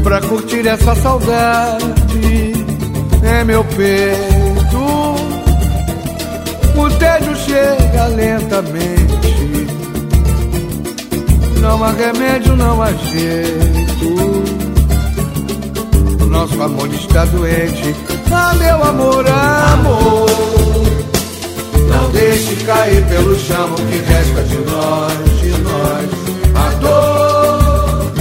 S19: pra curtir essa saudade em meu peito. O tédio chega lentamente. Não há remédio, não há jeito. O nosso amor está doente. Ah, meu amor, amor. Não deixe cair pelo chão o que resta de nós, de nós. A dor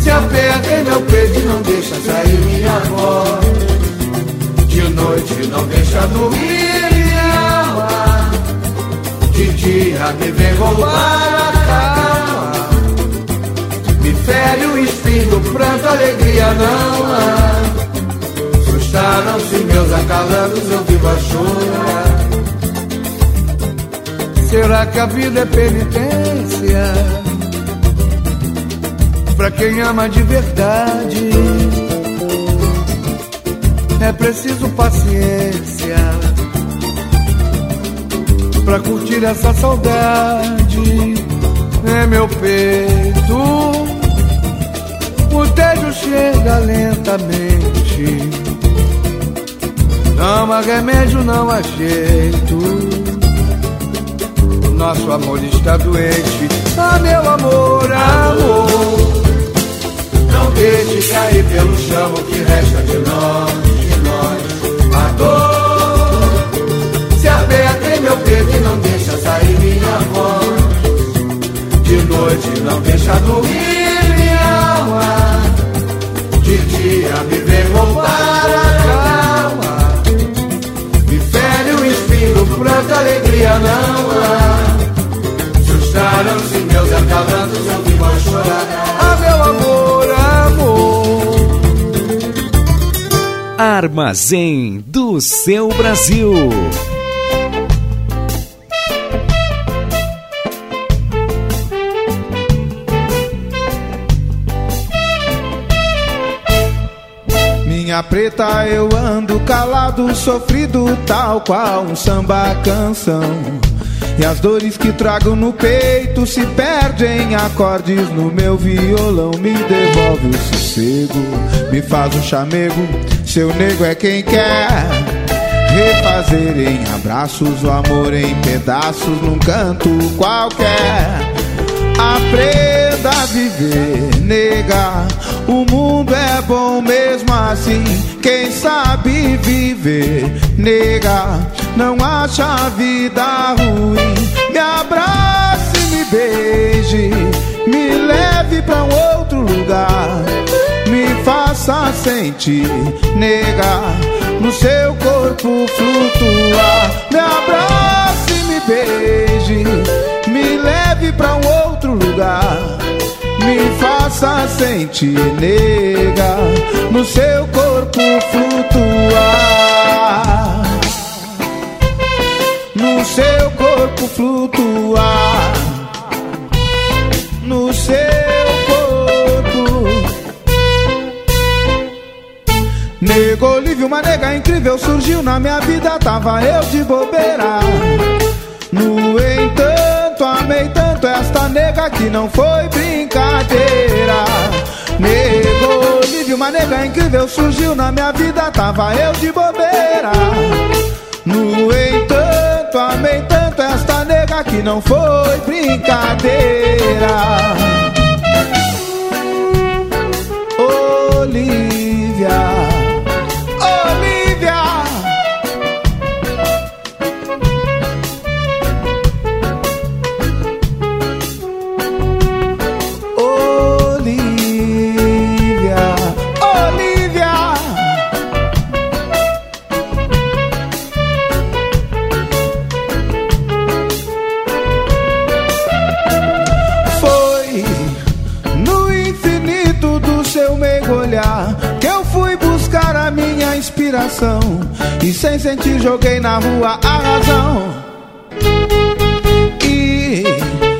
S19: se aperta em meu peito e não deixa sair minha voz. De noite não deixa dormir minha alma. De dia me vem roubar. Me fere o espinho pranto, alegria não há. Assustaram-se meus acalantos, eu vivo a chorar. Será que a vida é penitência? Pra quem ama de verdade, é preciso paciência pra curtir essa saudade em meu peito. O tédio chega lentamente. Não há remédio, não há jeito. Nosso amor está doente. Ah, meu amor, amor. Não deixe cair pelo chão o que resta de nós, de nós. A dor se aperta em meu peito e não deixa sair minha voz. De noite não deixa dormir dia me vem roubar a calma. Me fere o espinho do pranto, alegria não há. Assustaram-se meus acalantos, eu vivo a chorar. Ah, meu amor, amor.
S14: Armazém do seu Brasil.
S1: Minha preta, eu ando calado, sofrido, tal qual um samba canção. E as dores que trago no peito se perdem em acordes no meu violão. Me devolve o sossego, me faz um chamego. Seu nego é quem quer refazer em abraços o amor em pedaços num canto qualquer. Aprenda a viver, nega. O mundo é bom mesmo assim. Quem sabe viver, nega, não acha a vida ruim. Me abrace, me beije, me leve pra um outro lugar. Me faça sentir, nega, no seu corpo flutuar. Me abrace, faça sentir, nega, no seu corpo flutuar. No seu corpo flutuar. No seu corpo. Nego Olívio, uma nega incrível surgiu na minha vida, tava eu de bobeira. No entanto, amei tanto esta nega que não foi brincadeira. Nego Olívio, uma nega incrível surgiu na minha vida, tava eu de bobeira. No entanto, amei tanto esta nega que não foi brincadeira. Inspiração e sem sentir joguei na rua a razão. E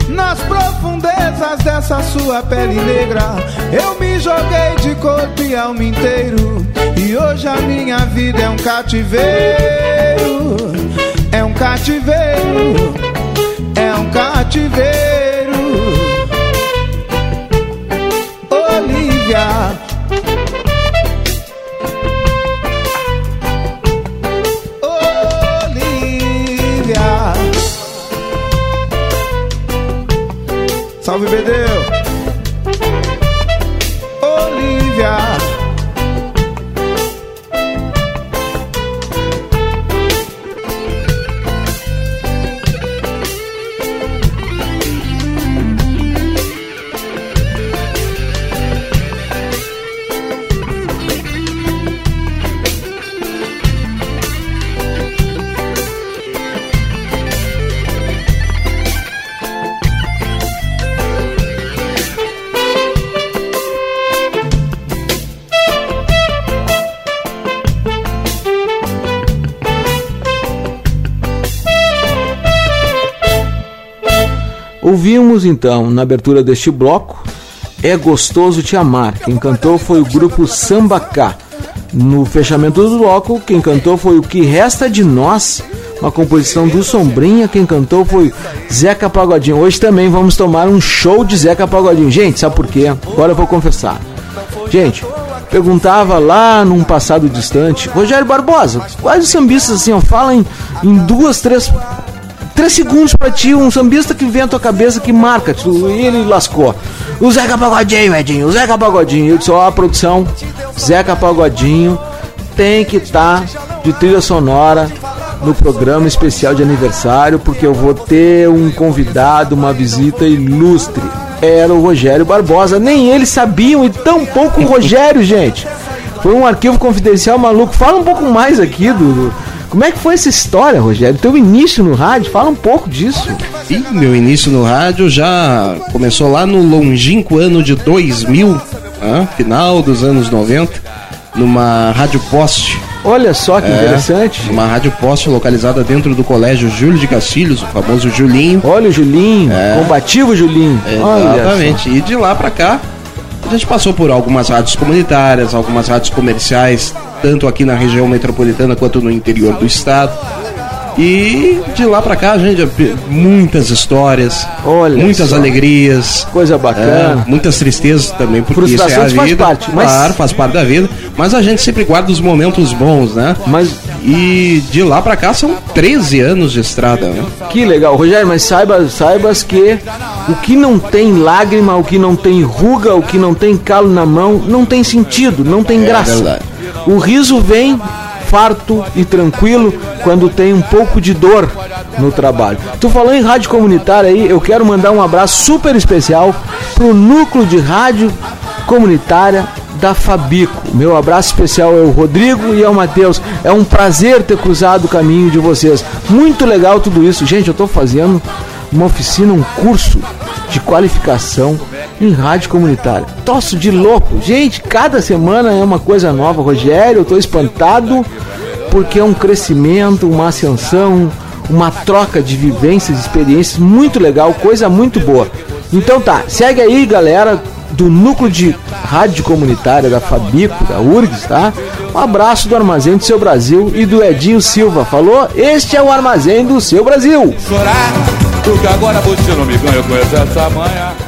S1: nas profundezas dessa sua pele negra eu me joguei de corpo e alma inteiro e hoje a minha vida é um cativeiro, é um cativeiro, é um cativeiro. Olivia.
S3: Ouvimos então, na abertura deste bloco, É Gostoso Te Amar. Quem cantou foi o grupo Sambacá. No fechamento do bloco, quem cantou foi o Que Resta de Nós, uma composição do Sombrinha. Quem cantou foi Zeca Pagodinho. Hoje também vamos tomar um show de Zeca Pagodinho. Gente, sabe por quê? Agora eu vou confessar. Gente, perguntava lá num passado distante, Rogério Barbosa, quais os sambistas assim, ó, fala em, em duas, três três segundos pra ti, um sambista que vem à tua cabeça que marca, tu, e ele lascou. O Zeca Pagodinho, Edinho, o Zeca Pagodinho. Eu disse, ó, a produção, Zeca Pagodinho tem que estar de trilha sonora no programa especial de aniversário, porque eu vou ter um convidado, uma visita ilustre. Era o Rogério Barbosa. Nem eles sabiam, e tão pouco o Rogério, [LAUGHS] gente. Foi um arquivo confidencial maluco. Fala um pouco mais aqui do, do- Como é que foi essa história, Rogério? Teu início no rádio, fala um pouco disso.
S4: Sim, meu início no rádio já começou lá no longínquo ano de 2000, né? final dos anos 90, numa rádio poste.
S3: Olha só que
S4: É,
S3: interessante.
S4: Uma rádio poste localizada dentro do colégio Júlio de Castilhos, o famoso Julinho.
S3: Olha o Julinho, combativo Julinho.
S4: Exatamente. E de lá pra cá, a gente passou por algumas rádios comunitárias, algumas rádios comerciais, tanto aqui na região metropolitana quanto no interior do estado. E de lá pra cá, gente, muitas histórias, muitas
S3: só.
S4: alegrias,
S3: coisa bacana,
S4: é, muitas tristezas também, porque isso é a
S3: Frustrações faz
S4: vida.
S3: parte, mas-
S4: Claro, faz parte da vida. Mas a gente sempre guarda os momentos bons, né?
S3: Mas
S4: E de lá pra cá são 13 anos de estrada, né?
S3: Que legal, Rogério, mas saiba, saibas que o que não tem lágrima, o que não tem ruga, o que não tem calo na mão, não tem sentido, não tem
S4: É
S3: graça.
S4: verdade.
S3: O riso vem farto e tranquilo quando tem um pouco de dor no trabalho. Tu falou em rádio comunitária aí, eu quero mandar um abraço super especial pro núcleo de rádio comunitária da Fabico. Meu abraço especial é o Rodrigo e ao Matheus. É um prazer ter cruzado o caminho de vocês. Muito legal tudo isso. Gente, eu tô fazendo uma oficina, um curso de qualificação em rádio comunitária. Tosso de louco. Gente, cada semana é uma coisa nova, Rogério. Eu tô espantado porque é um crescimento, uma ascensão, uma troca de vivências, experiências muito legal, coisa muito boa. Então tá, segue aí, galera do núcleo de rádio comunitária da Fabico, da URGS, tá? Um abraço do Armazém do Seu Brasil e do Edinho Silva. Falou? Este é o Armazém do Seu Brasil.
S20: chorar, porque agora você não me ganha com essa manhã.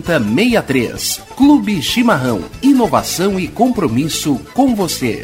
S21: 7063. Clube Chimarrão. Inovação e compromisso com você.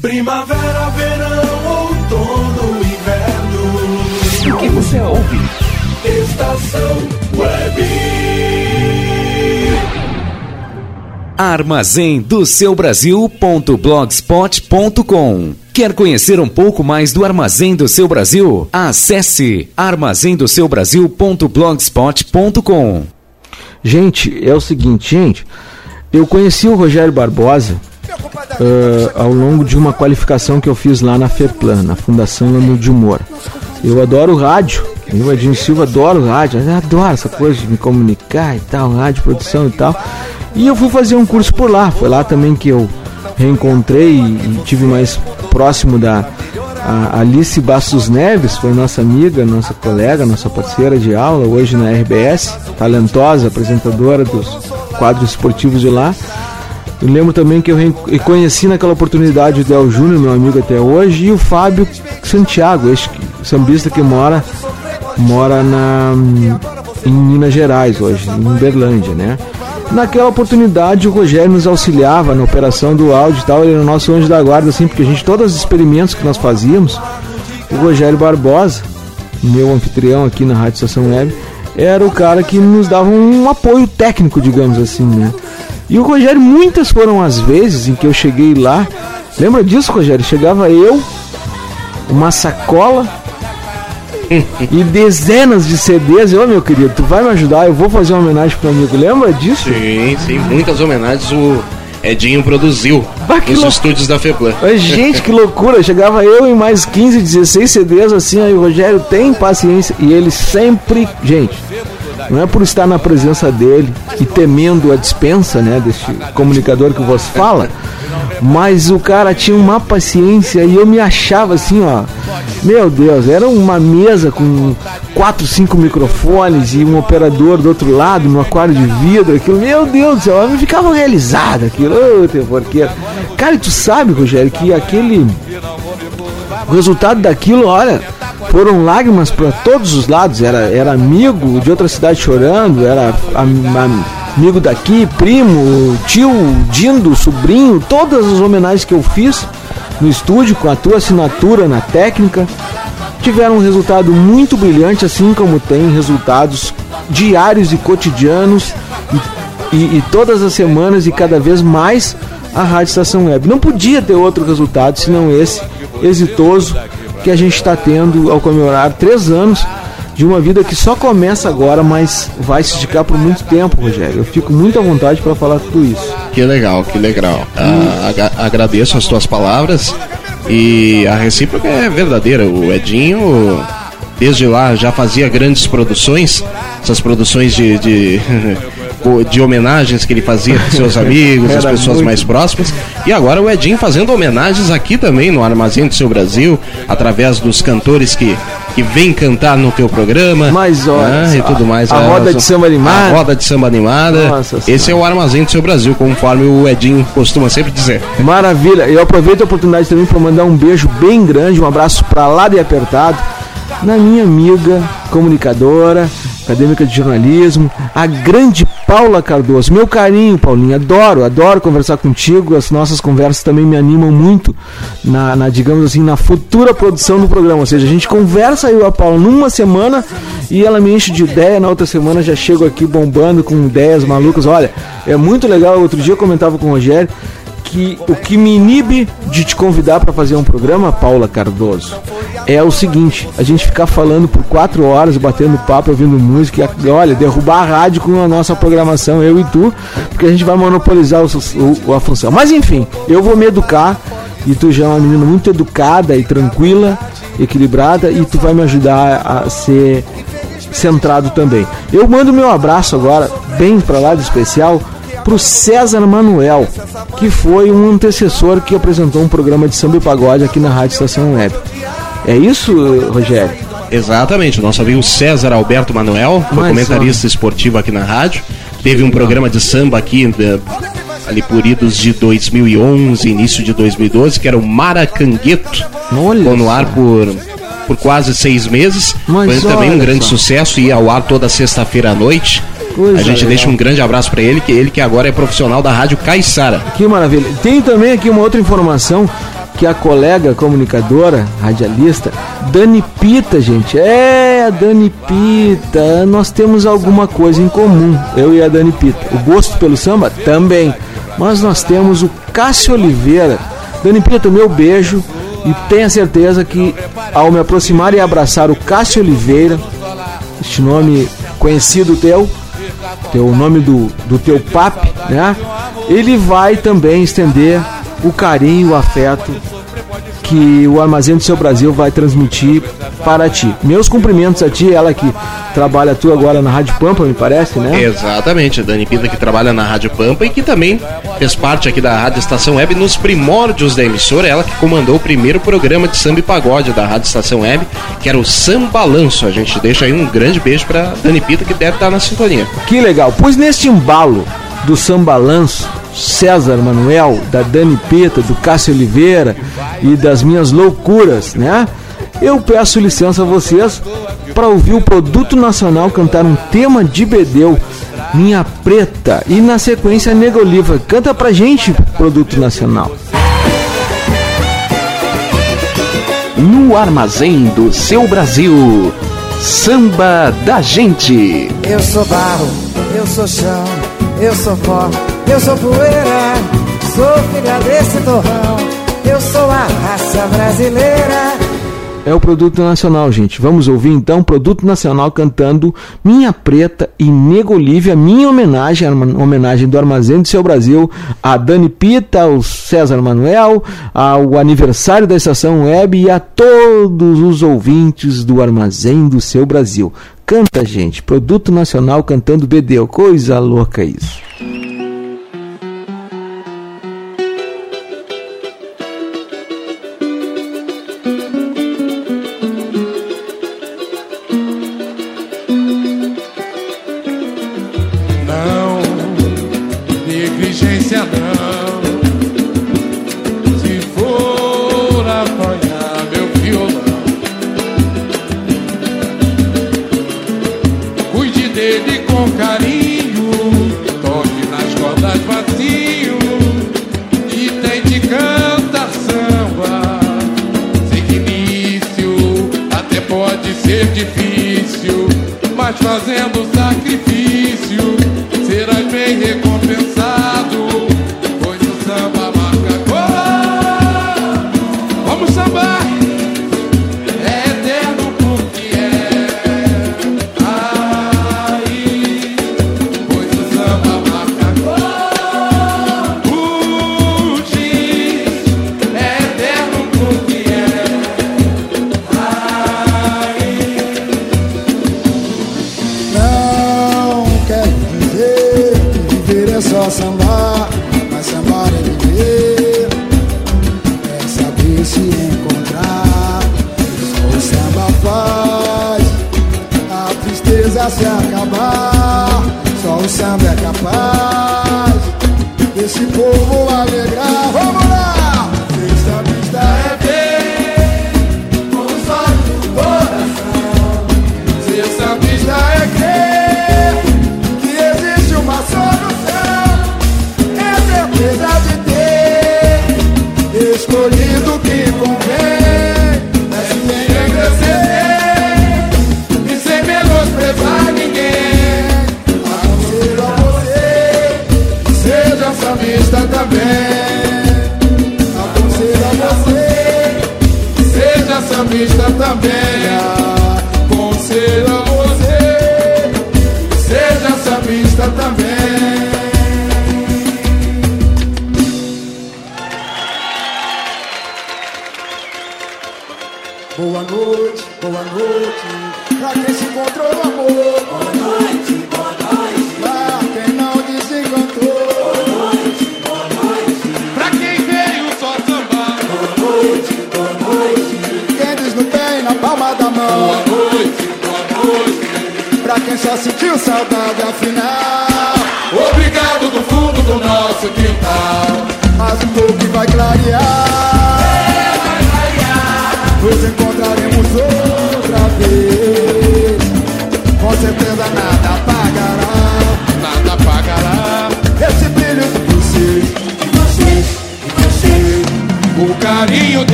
S2: Primavera, verão, outono, inverno.
S21: O que você ouve?
S2: Estação Web.
S1: Armazém do seu Brasil.blogspot.com Quer conhecer um pouco mais do Armazém do Seu Brasil? Acesse armazendoceubrasil.blogspot.com
S3: Gente, é o seguinte, gente. Eu conheci o Rogério Barbosa uh, ao longo de uma qualificação que eu fiz lá na FEPLAN, na Fundação Lando de Moura. Eu adoro rádio. Eu, Edinho Silva, adoro rádio. Adoro essa coisa de me comunicar e tal, rádio, produção e tal. E eu fui fazer um curso por lá. Foi lá também que eu reencontrei e, e tive mais próximo da a Alice Bastos Neves, foi nossa amiga, nossa colega, nossa parceira de aula, hoje na RBS, talentosa, apresentadora dos quadros esportivos de lá. Eu lembro também que eu conheci naquela oportunidade o Del Júnior, meu amigo até hoje, e o Fábio Santiago, este sambista que mora mora na em Minas Gerais hoje, em Uberlândia, né? Naquela oportunidade o Rogério nos auxiliava na operação do áudio e tal, ele era o nosso anjo da guarda, assim, porque a gente, todos os experimentos que nós fazíamos, o Rogério Barbosa, meu anfitrião aqui na Rádio Estação Web, era o cara que nos dava um apoio técnico, digamos assim, né? E o Rogério, muitas foram as vezes em que eu cheguei lá. Lembra disso, Rogério? Chegava eu, uma sacola e dezenas de CDs. Ô meu querido, tu vai me ajudar? Eu vou fazer uma homenagem pro amigo. Lembra disso?
S4: Sim, sim, muitas homenagens o Edinho produziu nos
S3: lou...
S4: estúdios da FEPLAN.
S3: Gente, que loucura! Chegava eu em mais 15, 16 CDs assim, aí o Rogério tem paciência e ele sempre. Gente, não é por estar na presença dele e temendo a dispensa, né, deste comunicador que você fala, mas o cara tinha uma paciência e eu me achava assim, ó. Meu Deus, era uma mesa com quatro, cinco microfones e um operador do outro lado, no aquário de vidro, aquilo, meu Deus do céu, eu ficava realizado aquilo, ô oh, Cara, e tu sabe, Rogério, que aquele. O resultado daquilo, olha, foram lágrimas para todos os lados. Era, era amigo de outra cidade chorando, era amigo daqui, primo, tio, dindo, sobrinho, todas as homenagens que eu fiz no estúdio com a tua assinatura na técnica tiveram um resultado muito brilhante, assim como tem resultados diários e cotidianos e, e, e todas as semanas e cada vez mais a Rádio Estação Web. Não podia ter outro resultado senão esse exitoso que a gente está tendo ao comemorar três anos de uma vida que só começa agora, mas vai se esticar por muito tempo, Rogério. Eu fico muito à vontade para falar tudo isso.
S4: Que legal, que legal. Ah, ag agradeço as tuas palavras e a recíproca é verdadeira. O Edinho, desde lá, já fazia grandes produções, essas produções de, de [LAUGHS] de homenagens que ele fazia para seus [LAUGHS] amigos, as pessoas muito... mais próximas. E agora o Edinho fazendo homenagens aqui também no Armazém do Seu Brasil, através dos cantores que, que vêm cantar no teu programa.
S3: Mais horas.
S4: Né, e tudo mais.
S3: A, a roda de samba animada.
S4: A roda de samba animada. Nossa Esse senhora. é o Armazém do Seu Brasil, conforme o Edinho costuma sempre dizer.
S3: Maravilha. Eu aproveito a oportunidade também para mandar um beijo bem grande, um abraço para lá e apertado na minha amiga comunicadora, acadêmica de jornalismo, a grande Paula Cardoso. Meu carinho, Paulinha, adoro, adoro conversar contigo. As nossas conversas também me animam muito na, na, digamos assim, na futura produção do programa. Ou seja, a gente conversa eu e a Paula numa semana e ela me enche de ideia. Na outra semana já chego aqui bombando com ideias malucas. Olha, é muito legal. Outro dia eu comentava com o Rogério que o que me inibe de te convidar para fazer um programa, Paula Cardoso, é o seguinte: a gente ficar falando por quatro horas, batendo papo, ouvindo música, e, olha, derrubar a rádio com a nossa programação, eu e tu, porque a gente vai monopolizar o, o, a função. Mas enfim, eu vou me educar e tu já é uma menina muito educada e tranquila, equilibrada, e tu vai me ajudar a ser centrado também. Eu mando meu abraço agora, bem para lá de especial para o César Manuel, que foi um antecessor que apresentou um programa de samba e pagode aqui na Rádio Estação Web. É isso, Rogério?
S4: Exatamente, o nosso amigo César Alberto Manuel, foi Mais comentarista homem. esportivo aqui na rádio, teve um programa de samba aqui de, ali por idos de 2011, início de 2012, que era o Maracangueto, ficou no ar por por quase seis meses. Mas Foi também um grande só. sucesso e ao ar toda sexta-feira à noite. Coisa a gente legal. deixa um grande abraço para ele, que ele que agora é profissional da Rádio Caiçara.
S3: Que maravilha. Tem também aqui uma outra informação que a colega comunicadora, radialista, Dani Pita, gente. É, a Dani Pita. Nós temos alguma coisa em comum, eu e a Dani Pita. O gosto pelo samba também. mas nós temos o Cássio Oliveira. Dani Pita, meu beijo e tenha certeza que ao me aproximar e abraçar o Cássio Oliveira, este nome conhecido teu, teu nome do, do teu papi, né? Ele vai também estender o carinho, o afeto que o Armazém do Seu Brasil vai transmitir para ti. Meus cumprimentos a ti, ela que trabalha tu agora na Rádio Pampa, me parece, né?
S4: Exatamente, a Dani Pinta que trabalha na Rádio Pampa e que também fez parte aqui da Rádio Estação Web nos primórdios da emissora, ela que comandou o primeiro programa de samba e pagode da Rádio Estação Web, que era o Sambalanço. A gente deixa aí um grande beijo pra Dani Pinta que deve estar na sintonia.
S3: Que legal. Pois neste embalo do sambalanço, César Manuel, da Dani Pita, do Cássio Oliveira e das minhas loucuras, né? Eu peço licença a vocês para ouvir o Produto Nacional cantar um tema de Bedeu, Minha Preta, e na sequência Nego Oliva. Canta pra gente, Produto Nacional.
S1: No armazém do seu Brasil. Samba da gente.
S16: Eu sou barro, eu sou chão, eu sou pó, eu sou poeira, sou filha desse torrão, eu sou a raça brasileira.
S3: É o Produto Nacional, gente. Vamos ouvir então Produto Nacional cantando Minha Preta e Nego Olívia, minha homenagem, homenagem do Armazém do Seu Brasil, a Dani Pita, ao César Manuel, ao aniversário da Estação Web e a todos os ouvintes do Armazém do Seu Brasil. Canta, gente. Produto Nacional cantando Bedeu. Coisa louca isso.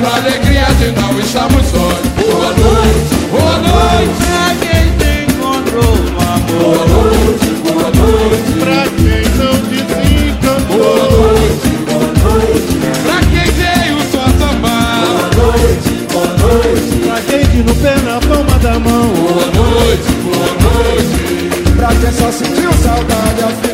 S17: celebrando alegria de não estarmos sós. Boa noite, boa noite. Pra quem te encontrou o amor. Boa noite, boa noite. Pra quem não desencantou. Boa noite, boa noite.
S22: Pra quem veio só tomar.
S17: Boa noite, boa noite. Pra quem de no pé na palma da mão. Boa noite, boa noite. Pra quem só sentiu saudade
S22: ao.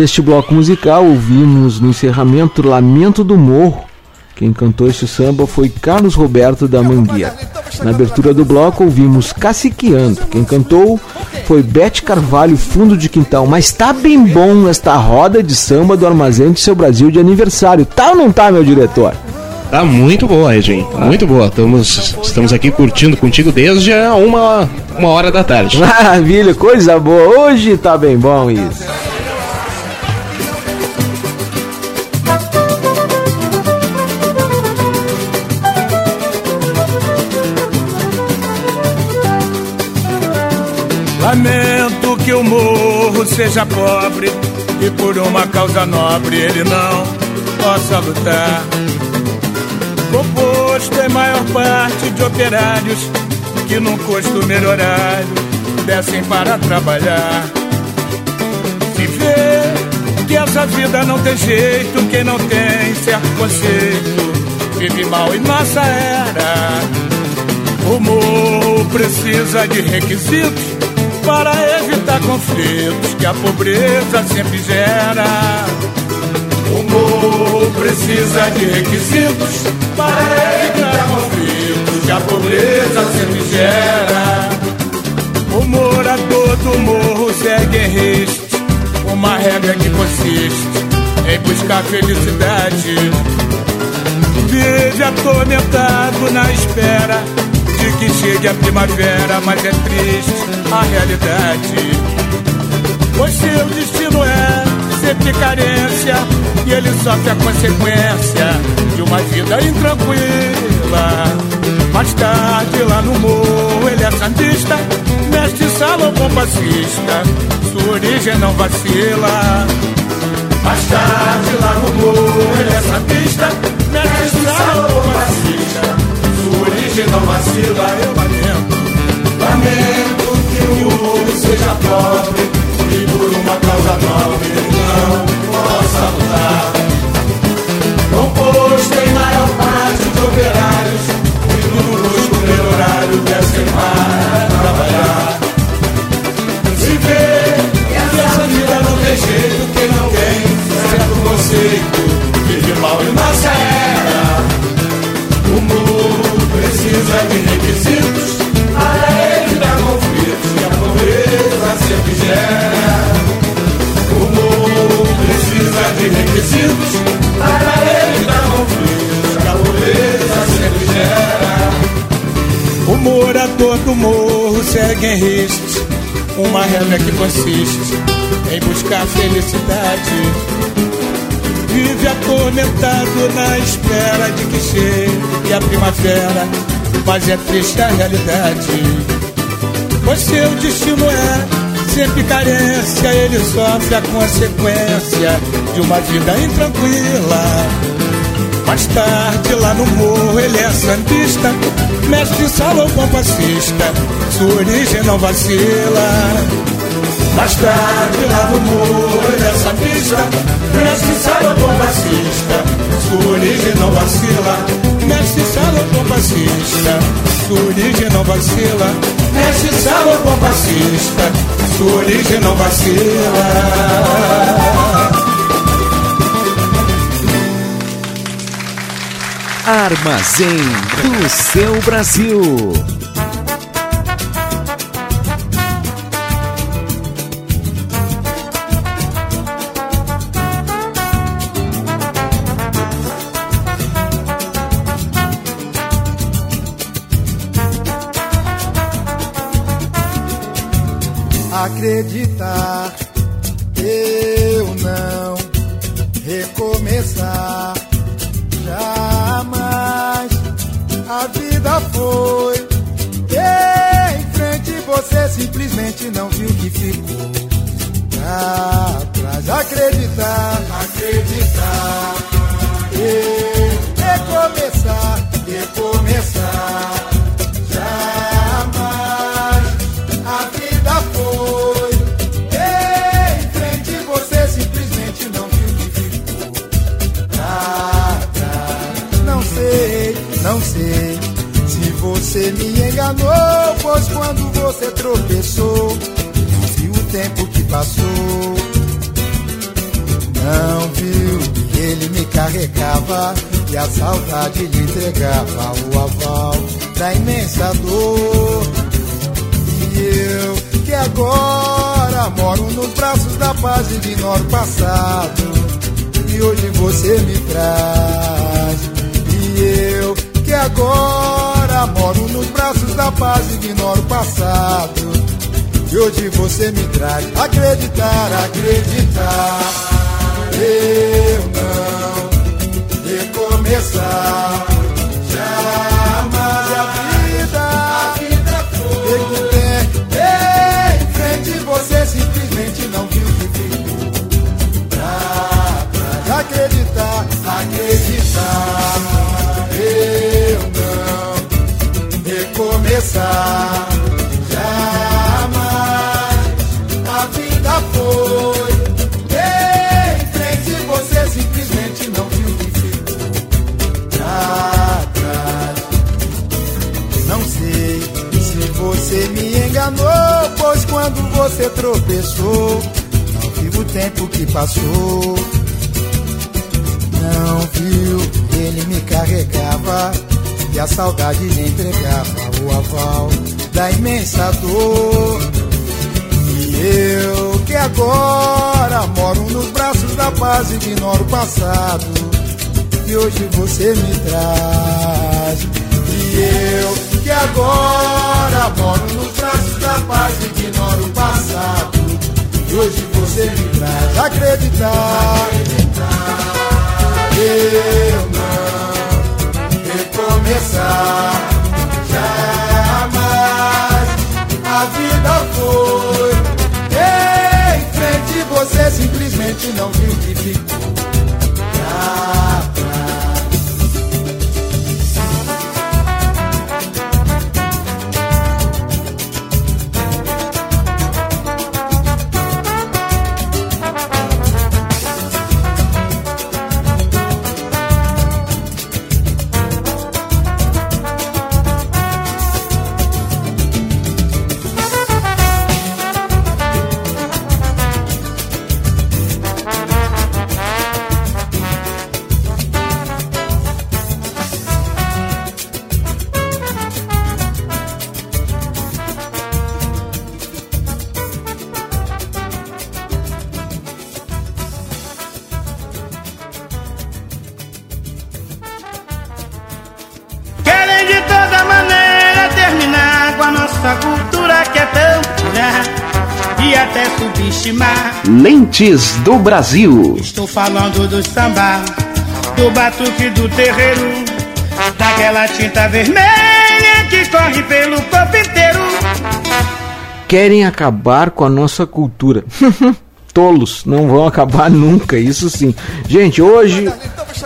S3: Neste bloco musical, ouvimos no encerramento Lamento do Morro. Quem cantou este samba foi Carlos Roberto da Mangueira. Na abertura do bloco, ouvimos Caciqueando. Quem cantou foi Bete Carvalho, Fundo de Quintal. Mas tá bem bom esta roda de samba do Armazém do Seu Brasil de aniversário. Tá ou não tá, meu diretor?
S4: Tá muito boa, Edwin. Muito boa. Estamos, estamos aqui curtindo contigo desde uma, uma hora da tarde.
S3: Maravilha, coisa boa. Hoje tá bem bom isso.
S15: Seja pobre e por uma causa nobre ele não possa lutar. Composto em maior parte de operários que num costumeiro horário descem para trabalhar. Se vê que essa vida não tem jeito, quem não tem certo conceito vive mal em nossa era. O morro precisa de requisitos para evitar conflitos que a pobreza sempre gera. O morro precisa de requisitos para evitar conflitos que a pobreza sempre gera. O morador do morro segue em risco uma regra que consiste em buscar felicidade. Vive atormentado na espera que chegue a primavera, mas é triste a realidade. Pois seu destino é sempre carência e ele sofre a consequência de uma vida intranquila. Mais tarde lá no morro ele é santista, mestre salão compassista, sua origem não vacila. Mais tarde lá no morro ele é santista, mestre salão compassista, origem não vacila. Eu lamento, lamento que o morro seja pobre e por uma causa nobre não possa lutar. Composto em maior parte de operários e no costumeiro horário descem para trabalhar. Se vê que essa vida não tem jeito, quem não tem certo conceito vive mal em nossa era. O mundo precisa de requisitos para evitar conflitos que a pobreza sempre gera. O mundo precisa de requisitos para evitar conflitos que a pobreza sempre gera. O morador do morro segue em riscos uma regra que consiste em buscar felicidade. Vive atormentado na espera de que chegue a primavera, mas é triste a realidade. Pois seu destino é sempre carência, ele sofre a consequência de uma vida intranquila. Mais tarde lá no morro ele é santista, mestre salão compassista, sua origem não vacila. Mais tarde lá no morro ele é santista, mestre salão compassista, sua origem não vacila. Mestre salão compassista, sua origem não vacila. Mestre salão compassista, sua origem não vacila.
S1: Armazém do seu Brasil. Braços da paz e ignoro o passado. E hoje você me traz. E eu que agora moro nos braços da paz ignoro o passado. E hoje você me traz acreditar. Eu não recomeçar simplesmente não viu que ficou pra
S21: Lentes do Brasil.
S23: Estou falando do samba, do batuque do terreiro, daquela tinta vermelha que corre pelo corpo inteiro.
S3: Querem acabar com a nossa cultura. [LAUGHS] Tolos, não vão acabar nunca, isso sim. Gente, hoje,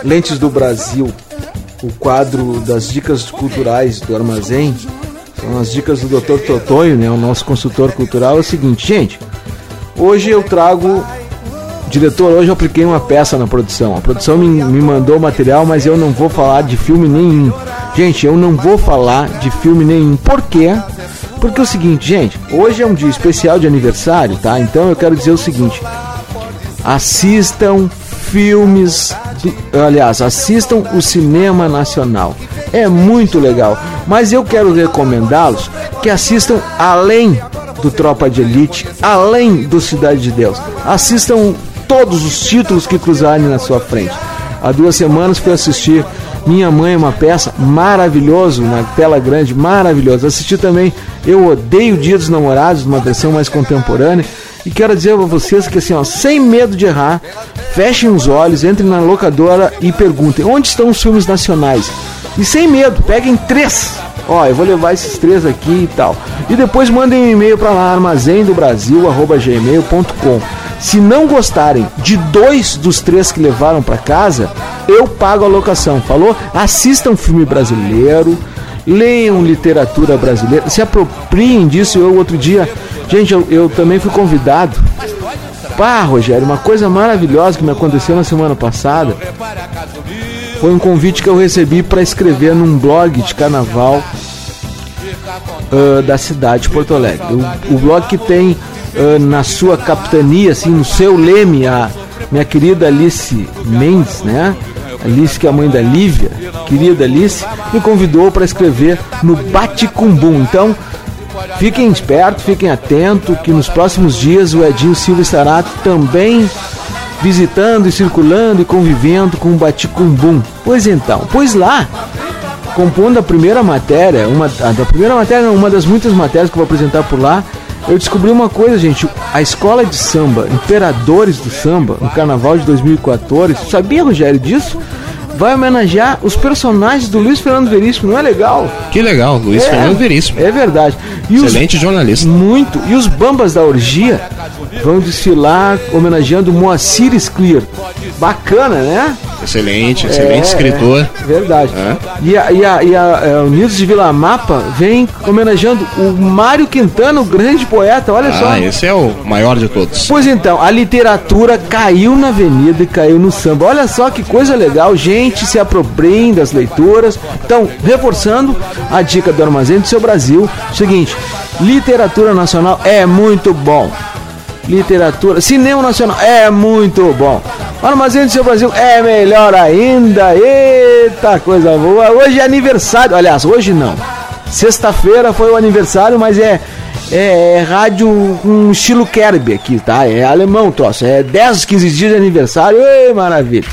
S3: Lentes do Brasil, o quadro das dicas culturais do armazém, são as dicas do Dr. Totonho, né, o nosso consultor cultural. É o seguinte, gente, hoje eu trago. Diretor, hoje eu apliquei uma peça na produção. A produção me, me mandou material, mas eu não vou falar de filme nenhum. Gente, eu não vou falar de filme nenhum. Por quê? Porque é o seguinte, gente, hoje é um dia especial de aniversário, tá? Então eu quero dizer o seguinte: assistam filmes, aliás, assistam o cinema nacional. É muito legal. Mas eu quero recomendá-los que assistam além do Tropa de Elite, além do Cidade de Deus. Assistam todos os títulos que cruzarem na sua frente. Há duas semanas fui assistir Minha Mãe, uma peça maravilhoso, na tela grande, maravilhoso. Assisti também Eu Odeio Dia dos Namorados, uma versão mais contemporânea. E quero dizer a vocês que assim, ó, sem medo de errar, fechem os olhos, entrem na locadora e perguntem onde estão os filmes nacionais. E sem medo, peguem três. Ó, eu vou levar esses três aqui e tal. E depois mandem um e-mail para lá, armazendobrasil.gmail.com. Se não gostarem de dois dos três que levaram para casa, eu pago a locação. Falou? Assistam filme brasileiro, leiam literatura brasileira, se apropriem disso. Eu outro dia, gente, eu, eu também fui convidado. Pá, Rogério, uma coisa maravilhosa que me aconteceu na semana passada foi um convite que eu recebi para escrever num blog de carnaval ah, da cidade de Porto Alegre. O, o blog que tem ah, na sua capitania, assim, no seu leme, a,
S1: minha querida Alice Mendes, né? Alice, que é a mãe da Lívia, querida Alice, me convidou para escrever no Baticumbum. Então, fiquem espertos, fiquem atentos, que nos próximos dias o Edinho Silva estará também visitando e circulando e convivendo com o Baticumbum. Pois então, pois lá, compondo a primeira matéria, uma da primeira matéria, uma das muitas matérias que eu vou apresentar por lá, eu descobri uma coisa, gente. A escola de samba, Imperadores do Samba, no carnaval de 2014, sabia, Rogério, disso? Vai homenagear os personagens do Luiz Fernando Veríssimo, não é legal?
S4: Que legal, Luiz
S1: É,
S4: Fernando Veríssimo.
S1: É verdade. E os-
S4: Excelente jornalista.
S1: Muito. E os Bambas da Orgia vão desfilar homenageando Moacir Scler. Bacana, né?
S4: Excelente, excelente
S1: É,
S4: escritor.
S1: é, verdade.
S4: É.
S1: E a, e a, e a é, Unidos de Vila Mapa vem homenageando o Mário Quintana, o grande poeta. Olha só.
S4: Ah, esse é o maior de todos.
S1: Pois então, a literatura caiu na avenida e caiu no samba. Olha só que coisa legal, gente se apropriem das leituras. Então, reforçando a dica do Armazém do Seu Brasil, seguinte, literatura nacional é muito bom. Literatura, cinema nacional é muito bom. Armazém do Seu Brasil é melhor ainda. Eita, coisa boa. Hoje é aniversário, aliás, hoje não. Sexta-feira foi o aniversário, mas é, é, é rádio com estilo Kerb aqui, tá? É alemão o troço. É 10, 15 dias de aniversário. Ei, maravilha.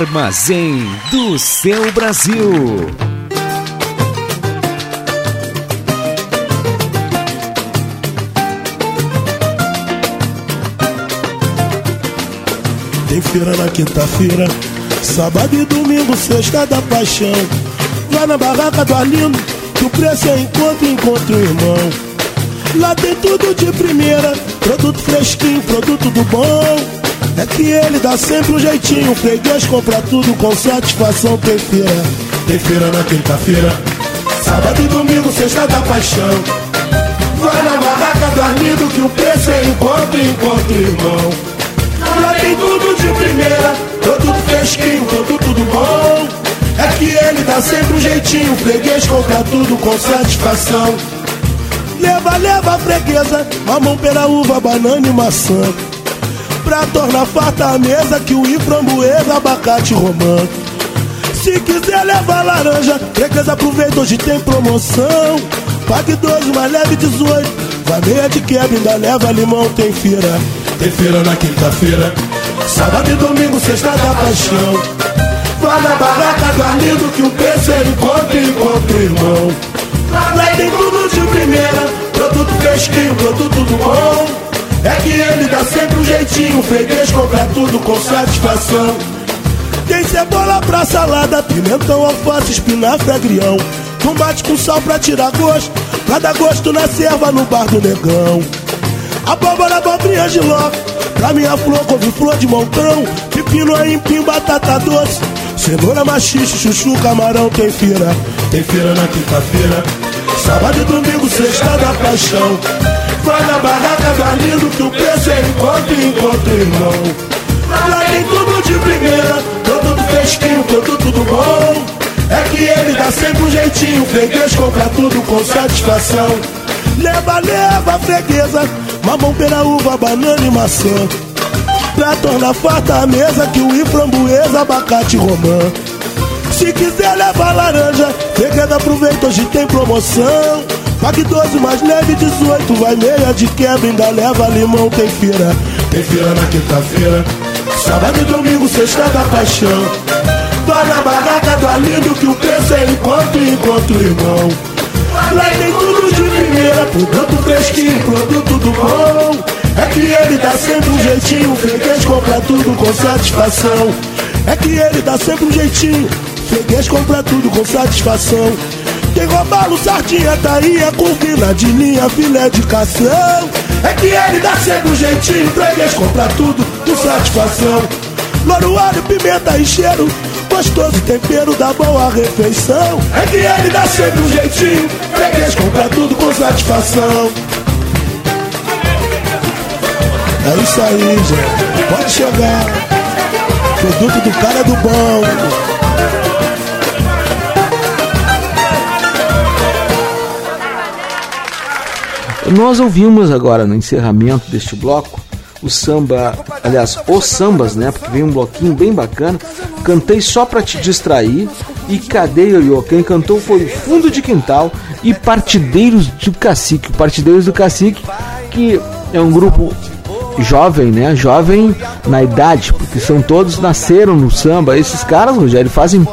S14: Armazém do seu Brasil.
S24: Tem feira na quinta-feira, sábado e domingo, sexta da paixão. Lá na barraca do Arlindo, que o preço é encontro, encontro irmão. Lá tem tudo de primeira, produto fresquinho, produto do bom. É que ele dá sempre um jeitinho, freguês compra tudo com satisfação. Tem feira, tem feira na quinta-feira. Sábado e domingo, sexta da paixão. Vai na barraca do Arlindo, que o preço é encontro, encontro irmão. Lá tem tudo de primeira, produto fresquinho, produto do bom. É que ele dá sempre um jeitinho, freguês compra tudo com satisfação. Leva, leva a freguesa, mamão, pera, uva, banana e maçã. Pra tornar farta a mesa, que o framboesa, abacate romã. Se quiser levar laranja, freguesa aproveita, hoje tem promoção. Pague 12, mais leve 18. Vai meia de quebra, ainda leva limão, tem feira. Tem feira na quinta-feira. Sábado e domingo, sexta da paixão. Vai na barraca do que o preço é encontro, encontro, irmão. Lá tem tudo de primeira, produto fresquinho, produto do bom. É que ele dá sempre um jeitinho, freguês compra tudo com satisfação. Tem cebola pra salada, pimentão, alface, espinafre, agrião. Tomate com sal pra tirar gosto, pra dar gosto na serva no bar do negão. Abóbora, abobrinha ló, pra minha flor, couve-flor de montão. Pepino, aipim, batata doce, cenoura, machixe, chuchu, camarão. Tem feira, tem feira na quinta-feira. Sábado e domingo, sexta da paixão. Vai na barraca Arlindo, que o preço é encontro, encontro, irmão. Lá tem tudo de primeira, produto fresquinho, produto do bom. É que ele dá sempre um jeitinho, freguês compra tudo com satisfação. Leva, leva, freguesa, mamão, pera, uva, banana e maçã. Pra tornar farta a mesa, que o framboesa, abacate romã. Se quiser levar laranja, freguesa aproveita, hoje tem promoção. Pague 12, mais leve 18, vai meia de quebra, ainda leva limão, tem feira. Tem feira na quinta-feira, sábado e domingo, sexta da paixão. Vai na barraca do Arlindo, que o preço é encontro, encontro, irmão. Lá tem tudo de primeira, produto fresquinho, produto do bom. É que ele dá sempre um jeitinho, freguês compra tudo com satisfação. É que ele dá sempre um jeitinho, freguês compra tudo com satisfação. Tem robalo, sardinha, tainha, curvina de linha, filé de cação. É que ele dá sempre um jeitinho, freguês compra tudo com satisfação. Louro, alho, pimenta e cheiro, gostoso tempero da boa refeição. É que ele dá sempre um jeitinho, freguês compra tudo com satisfação. É isso aí, gente. Pode chegar. Produto do cara do bom.
S3: Nós ouvimos agora no encerramento deste bloco o samba, aliás, os sambas, né? Porque vem um bloquinho bem bacana. Cantei só pra te distrair e cadê Ioiô? Quem cantou foi Fundo de Quintal e Partideiros do Cacique. Partideiros do Cacique, que é um grupo jovem, né? Jovem na idade, porque são todos nasceram no samba. Esses caras, Rogério, fazem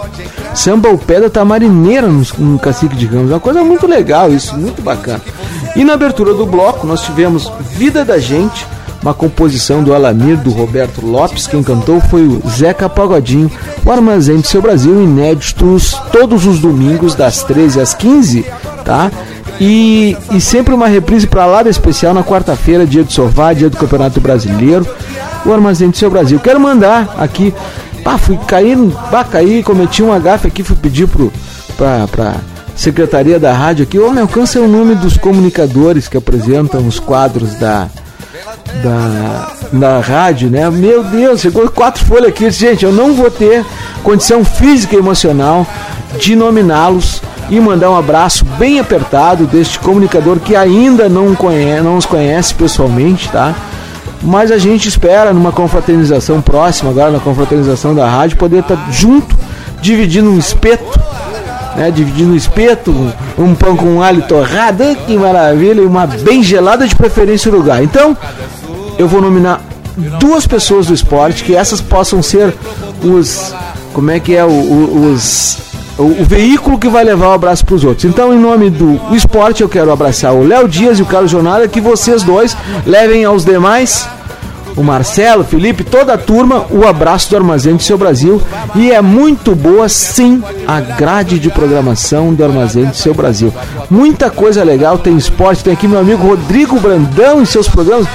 S3: samba ao pé da tamarineira no, no Cacique de Ramos. É uma coisa muito legal isso, muito bacana. E na abertura do bloco nós tivemos Vida da Gente, uma composição do Alamir, do Roberto Lopes. Quem cantou foi o Zeca Pagodinho, o Armazém do Seu Brasil, inéditos todos os domingos, das 13 às 15, tá? E, e sempre uma reprise para lá da especial na quarta-feira, dia do Sová, dia do Campeonato Brasileiro, o Armazém do Seu Brasil. Quero mandar aqui, pá, fui cair, pá, cair, cometi um agafe aqui, fui pedir pro, pra, pra secretaria da rádio aqui, me alcança o nome dos comunicadores que apresentam os quadros da, da, da rádio, né? Meu Deus, chegou quatro folhas aqui. Gente, eu não vou ter condição física e emocional de nominá-los e mandar um abraço bem apertado deste comunicador que ainda não, conhece, não os conhece pessoalmente, tá? Mas a gente espera numa confraternização próxima, agora na confraternização da rádio, poder estar junto, dividindo um espeto, né? Dividindo espeto, um, pão com alho torrado, que maravilha, e uma bem gelada de preferência lugar. Então, eu vou nominar duas pessoas do esporte que essas possam ser os como é que é o, o, os o, o, veículo que vai levar o abraço para os outros. Então, em nome do esporte, eu quero abraçar o Léo Dias e o Carlos Jornada, que vocês dois levem aos demais o Marcelo, Felipe, toda a turma, o abraço do Armazém do Seu Brasil. E é muito boa, sim, a grade de programação do Armazém do Seu Brasil. Muita coisa legal, tem esporte, tem aqui meu amigo Rodrigo Brandão em seus programas.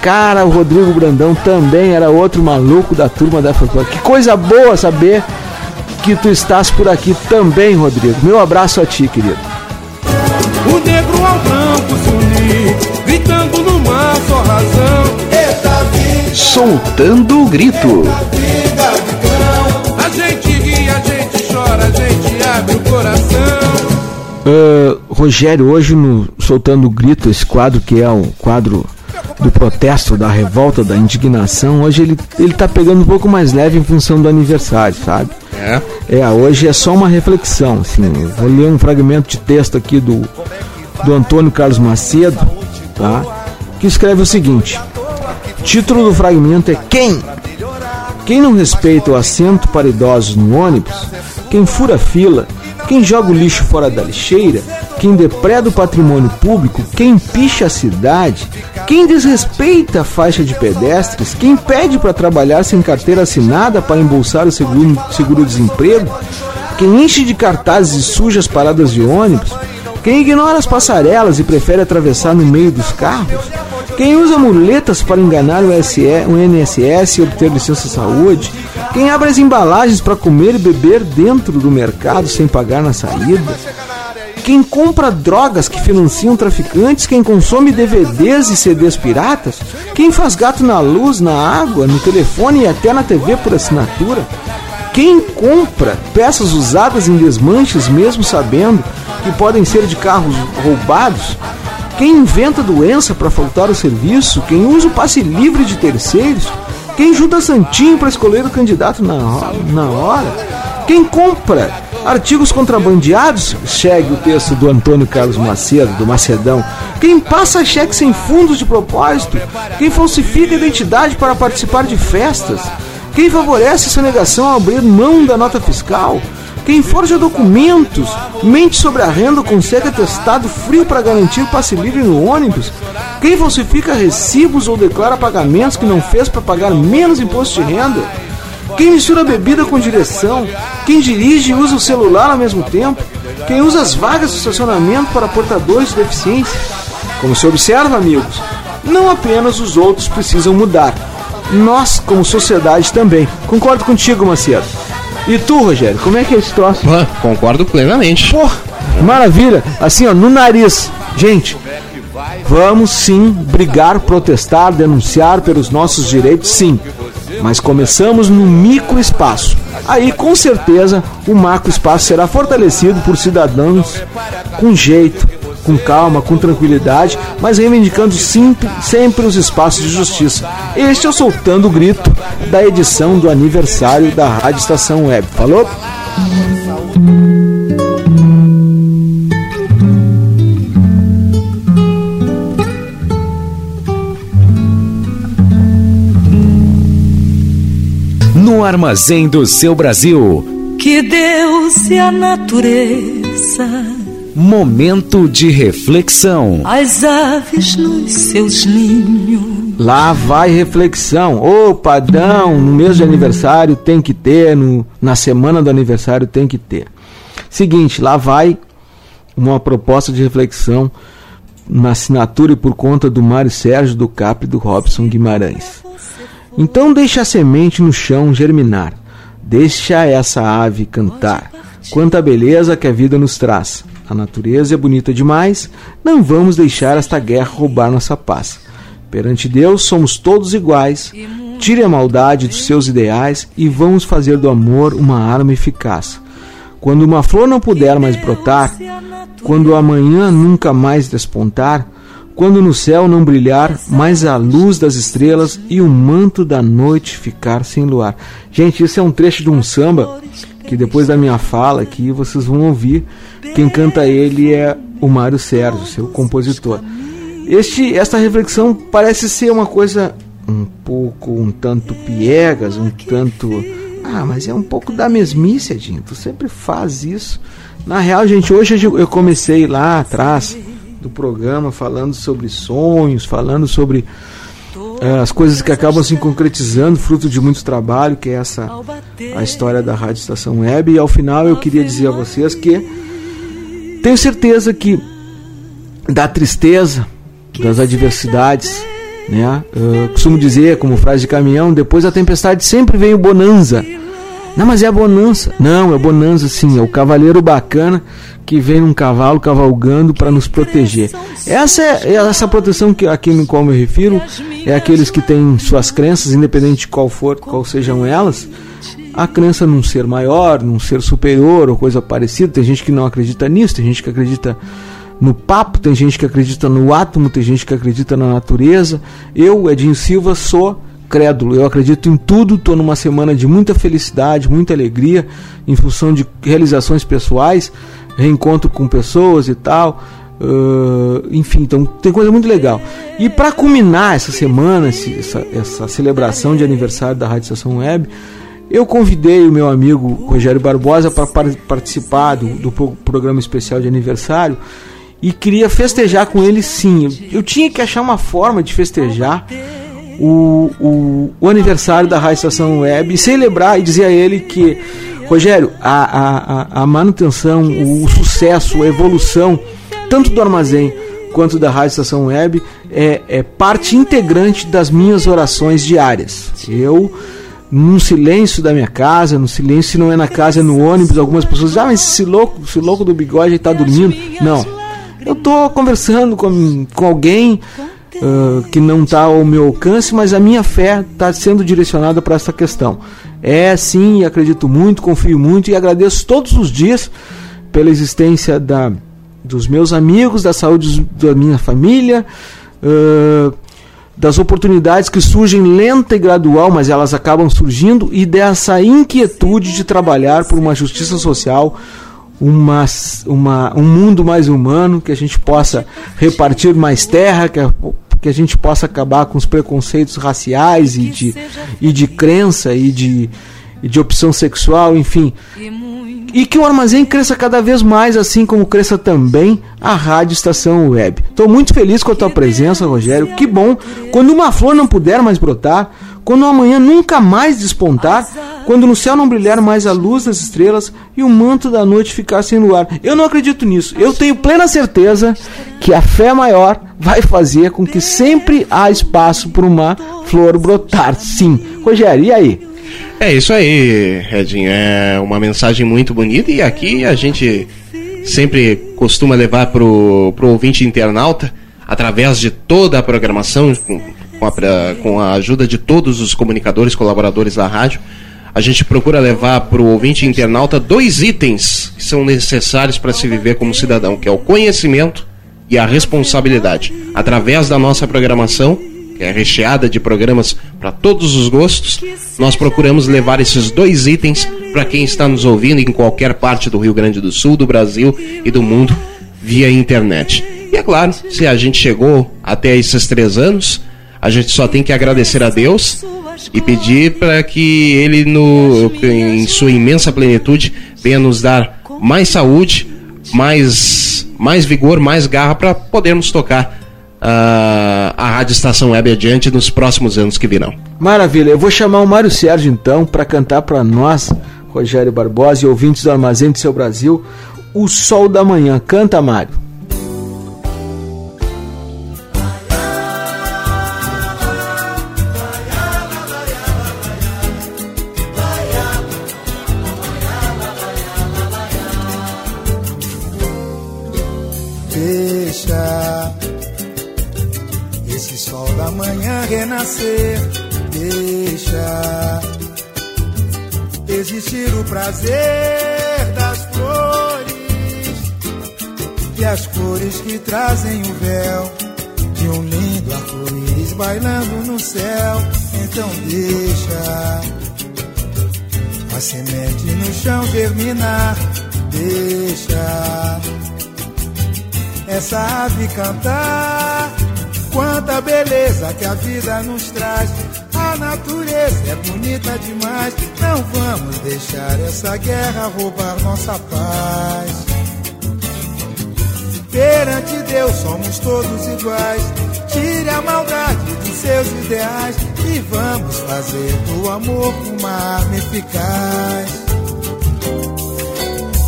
S3: Cara, o Rodrigo Brandão também era outro maluco da turma da Folclore. Que coisa boa saber que tu estás por aqui também, Rodrigo. Meu abraço a ti, querido.
S15: O negro ao branco se unir, gritando numa só razão.
S1: Soltando o grito.
S15: A gente ri, a gente chora, a gente abre o coração.
S3: Uh, Rogério, hoje no Soltando o Grito, esse quadro que é o quadro do protesto, da revolta, da indignação, hoje ele, ele tá pegando um pouco mais leve em função do aniversário, sabe?
S4: É.
S3: É, hoje é só uma reflexão, assim, eu vou ler um fragmento de texto aqui do, do Antônio Carlos Macedo, tá? Que escreve o seguinte: Título do fragmento é Quem? Quem não respeita o assento para idosos no ônibus, quem fura fila, quem joga o lixo fora da lixeira, quem depreda o patrimônio público, quem picha a cidade, quem desrespeita a faixa de pedestres, quem pede para trabalhar sem carteira assinada para embolsar o seguro- seguro-desemprego, quem enche de cartazes e suja as paradas de ônibus, quem ignora as passarelas e prefere atravessar no meio dos carros, quem usa muletas para enganar o, SE, o INSS e obter licença saúde, quem abre as embalagens para comer e beber dentro do mercado sem pagar na saída, quem compra drogas que financiam traficantes, quem consome DVDs e CDs piratas, quem faz gato na luz, na água, no telefone e até na TV por assinatura, quem compra peças usadas em desmanches mesmo sabendo que podem ser de carros roubados, quem inventa doença para faltar o serviço, quem usa o passe livre de terceiros, quem junta santinho para escolher o candidato na, na hora, quem compra artigos contrabandeados, segue o texto do Antônio Carlos Macedo, do Macedão, quem passa cheque sem fundos de propósito, quem falsifica a identidade para participar de festas, quem favorece a sonegação ao abrir mão da nota fiscal, quem forja documentos, mente sobre a renda, consegue atestado frio para garantir passe livre no ônibus, quem falsifica recibos ou declara pagamentos que não fez para pagar menos imposto de renda, quem mistura bebida com direção, quem dirige e usa o celular ao mesmo tempo, quem usa as vagas de estacionamento para portadores de deficiência. Como se observa, amigos, não apenas os outros precisam mudar, nós, como sociedade, também. Concordo contigo, Macedo. E tu, Rogério, como é que é esse troço?
S4: Concordo plenamente.
S3: Porra, maravilha. Assim, ó, no nariz. Gente, vamos sim brigar, protestar, denunciar pelos nossos direitos, sim. Mas começamos no micro espaço. Aí, com certeza, o macro espaço será fortalecido por cidadãos com jeito, com calma, com tranquilidade, mas reivindicando sempre, sempre os espaços de justiça. Este é o Soltando o Grito da edição do aniversário da Rádio Estação Web. Falou?
S1: No armazém do seu Brasil.
S25: Que Deus e a natureza,
S1: Momento de reflexão.
S25: as aves nos seus ninhos.
S3: Lá vai reflexão. Ô padrão, no mês de aniversário tem que ter, no, na semana do aniversário tem que ter. Seguinte, lá vai uma proposta de reflexão na assinatura e por conta do Mário Sérgio do Capri e do Robson Guimarães. Então deixa a semente no chão germinar. Deixa essa ave cantar. Quanta beleza que a vida nos traz. A natureza é bonita demais. Não vamos deixar esta guerra roubar nossa paz. Perante Deus somos todos iguais. Tire a maldade dos seus ideais e vamos fazer do amor uma arma eficaz. Quando uma flor não puder mais brotar, quando o amanhã nunca mais despontar, quando no céu não brilhar mais a luz das estrelas e o manto da noite ficar sem luar. Gente, isso é um trecho de um samba que depois da minha fala aqui vocês vão ouvir. Quem canta ele é o Mário Sérgio, seu compositor. Este, esta reflexão parece ser uma coisa um pouco, um tanto piegas, um tanto. Ah, mas é um pouco da mesmice, Edinho. Tu sempre faz isso. Na real, gente, hoje eu comecei lá atrás do programa falando sobre sonhos, falando sobre as coisas que acabam se concretizando, fruto de muito trabalho, que é essa a história da Rádio Estação Web. E ao final eu queria dizer a vocês que tenho certeza que da tristeza, das adversidades, né? Eu costumo dizer, como frase de caminhão, depois da tempestade sempre vem o bonanza. Não, mas é a bonança. Não, é bonança sim, é o cavaleiro bacana que vem num cavalo cavalgando para nos proteger. Essa é essa proteção que a quem qual me refiro é aqueles que têm suas crenças, independente de qual for, qual sejam elas, a crença num ser maior, num ser superior ou coisa parecida. Tem gente que não acredita nisso, tem gente que acredita no papo, tem gente que acredita no átomo, tem gente que acredita na natureza. Eu, Edinho Silva, sou crédulo. Eu acredito em tudo, estou numa semana de muita felicidade, muita alegria, em função de realizações pessoais, reencontro com pessoas e tal. Uh, enfim, então tem coisa muito legal. E para culminar essa semana, essa, essa celebração de aniversário da Rádio Estação Web, eu convidei o meu amigo Rogério Barbosa para participar do, do programa especial de aniversário e queria festejar com ele sim. Eu, eu tinha que achar uma forma de festejar o, o, o, aniversário da Rádio Estação Web e celebrar e dizer a ele que, Rogério, a, a, a manutenção, o, o sucesso, a evolução, tanto do armazém quanto da Rádio Estação Web, é, é parte integrante das minhas orações diárias. Eu num silêncio da minha casa, no silêncio, se não é na casa, é no ônibus, algumas pessoas dizem, ah, mas esse louco, esse louco do bigode está dormindo. Não. Eu estou conversando com, com alguém uh, que não está ao meu alcance, mas a minha fé está sendo direcionada para essa questão. É sim, acredito muito, confio muito e agradeço todos os dias pela existência da, dos meus amigos, da saúde da minha família. Uh, das oportunidades que surgem lenta e gradual, mas elas acabam surgindo, e dessa inquietude de trabalhar por uma justiça social, uma, uma, um mundo mais humano, que a gente possa repartir mais terra, que a, que a gente possa acabar com os preconceitos raciais e de, e de crença e de, e de opção sexual, enfim. E que o armazém cresça cada vez mais, assim como cresça também a Rádio Estação Web. Estou muito feliz com a tua presença, Rogério. Que bom. Quando uma flor não puder mais brotar, quando o amanhã nunca mais despontar, quando no céu não brilhar mais a luz das estrelas e o manto da noite ficar sem luar. Eu não acredito nisso. Eu tenho plena certeza que a fé maior vai fazer com que sempre há espaço para uma flor brotar. Sim. Rogério, e aí?
S4: É isso aí, Redinho. É uma mensagem muito bonita e aqui a gente sempre costuma levar pro, pro ouvinte internauta, através de toda a programação, com a, com a ajuda de todos os comunicadores, colaboradores da rádio, a gente procura levar para o ouvinte internauta dois itens que são necessários para se viver como cidadão, que é o conhecimento e a responsabilidade. Através da nossa programação, que é recheada de programas para todos os gostos, nós procuramos levar esses dois itens para quem está nos ouvindo em qualquer parte do Rio Grande do Sul, do Brasil e do mundo via internet. E é claro, se a gente chegou até esses três anos, a gente só tem que agradecer a Deus e pedir para que Ele, no, em sua imensa plenitude, venha nos dar mais saúde, mais, mais vigor, mais garra para podermos tocar a Rádio Estação Web adiante nos próximos anos que virão.
S3: Maravilha, eu vou chamar o Mário Sérgio então para cantar para nós, Rogério Barbosa e ouvintes do Armazém do Seu Brasil, O Sol da Manhã. Canta, Mário.
S17: Renascer. Deixa existir o prazer das flores e as cores que trazem o véu de um lindo arco-íris bailando no céu. Então deixa a semente no chão germinar. Deixa essa ave cantar Quanta beleza que a vida nos traz. A natureza é bonita demais. Não vamos deixar essa guerra roubar nossa paz.
S1: Perante Deus somos todos iguais. Tire a maldade dos seus ideais e vamos fazer do amor uma arma eficaz.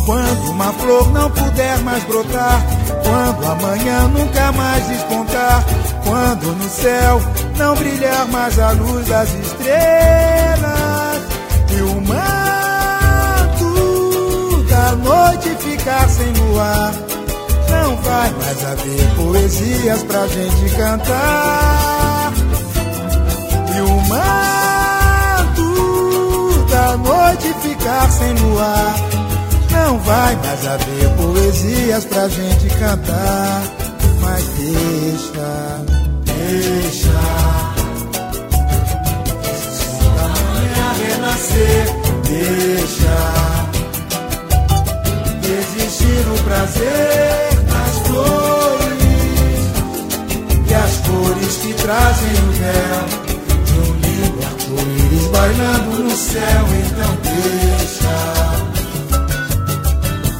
S1: Quando uma flor não puder mais brotar, quando amanhã nunca mais despontar, quando no céu não brilhar mais a luz das estrelas e o manto da noite ficar sem luar, não vai mais haver poesias pra gente cantar. E o manto da noite ficar sem luar, não vai mais haver poesias pra gente cantar. Mas deixa, deixa. Da manhã renascer, deixa. Existir o prazer nas flores e as cores que trazem o véu de um lindo arco-íris bailando no céu. Então deixa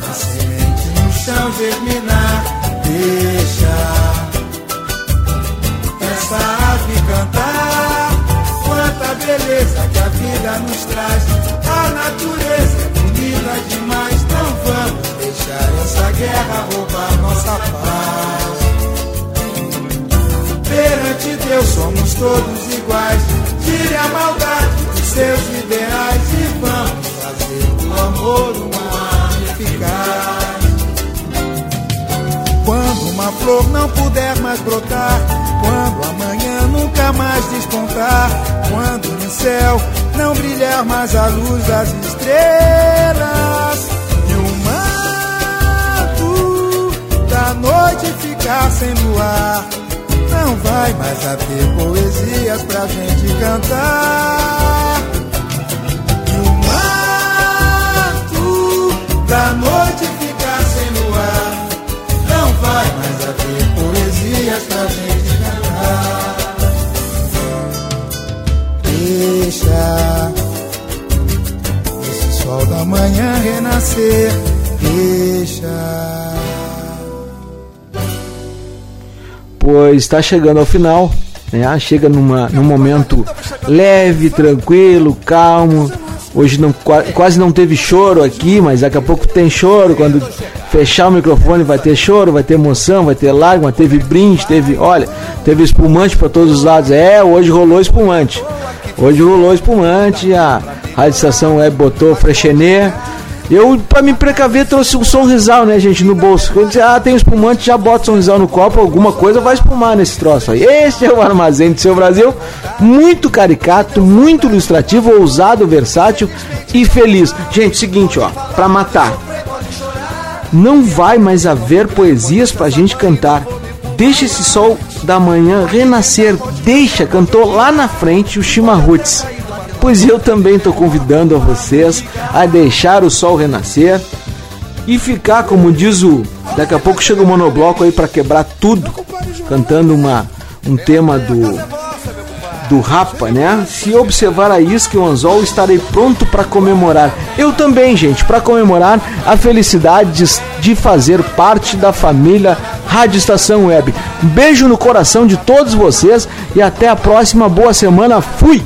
S1: a semente no chão germinar, deixa cantar. Quanta beleza que a vida nos traz, a natureza é bonita demais. Não vamos deixar essa guerra roubar nossa paz. Perante Deus somos todos iguais. Tire a maldade dos seus ideais e vamos fazer do amor uma eficaz. Quando uma flor não puder mais brotar, quando amanhã nunca mais despontar, quando no céu não brilhar mais a luz das estrelas e o manto da noite ficar sem luar, não vai mais haver poesias pra gente cantar. E o manto da noite ficar sem luar, não vai mais haver poesias pra gente Deixa esse sol da manhã renascer, deixa.
S3: Pois está chegando ao final, né? Chega numa, num momento leve, tranquilo, calmo. Hoje não, qua- quase não teve choro aqui, mas daqui a pouco tem choro. Quando fechar o microfone vai ter choro, vai ter emoção, vai ter lágrima, teve brinde, teve, olha, teve espumante para todos os lados. É, hoje rolou espumante. Hoje rolou espumante, a Rádio Estação Web botou frechenê. Eu, pra me precaver, trouxe um sorrisal, né, gente, no bolso. Quando você, ah, tem espumante, já bota sorrisal no copo, alguma coisa vai espumar nesse troço aí. Esse é o Armazém do Seu Brasil. Muito caricato, muito ilustrativo, ousado, versátil e feliz. Gente, seguinte, ó, pra matar. Não vai mais haver poesias pra gente cantar. Deixa esse sol da manhã renascer. Deixa, cantou lá na frente o Chimarruts. Pois eu também estou convidando a vocês a deixar o sol renascer e ficar, como diz o. Daqui a pouco chega o monobloco aí para quebrar tudo, cantando uma, um tema do do Rapa, né? Se observar a isca e o anzol, estarei pronto para comemorar. Eu também, gente, para comemorar a felicidade de, de fazer parte da família Rádio Estação Web. Beijo no coração de todos vocês e até a próxima. Boa semana. Fui!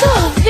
S26: Sorvete!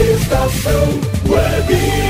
S15: Estação Web.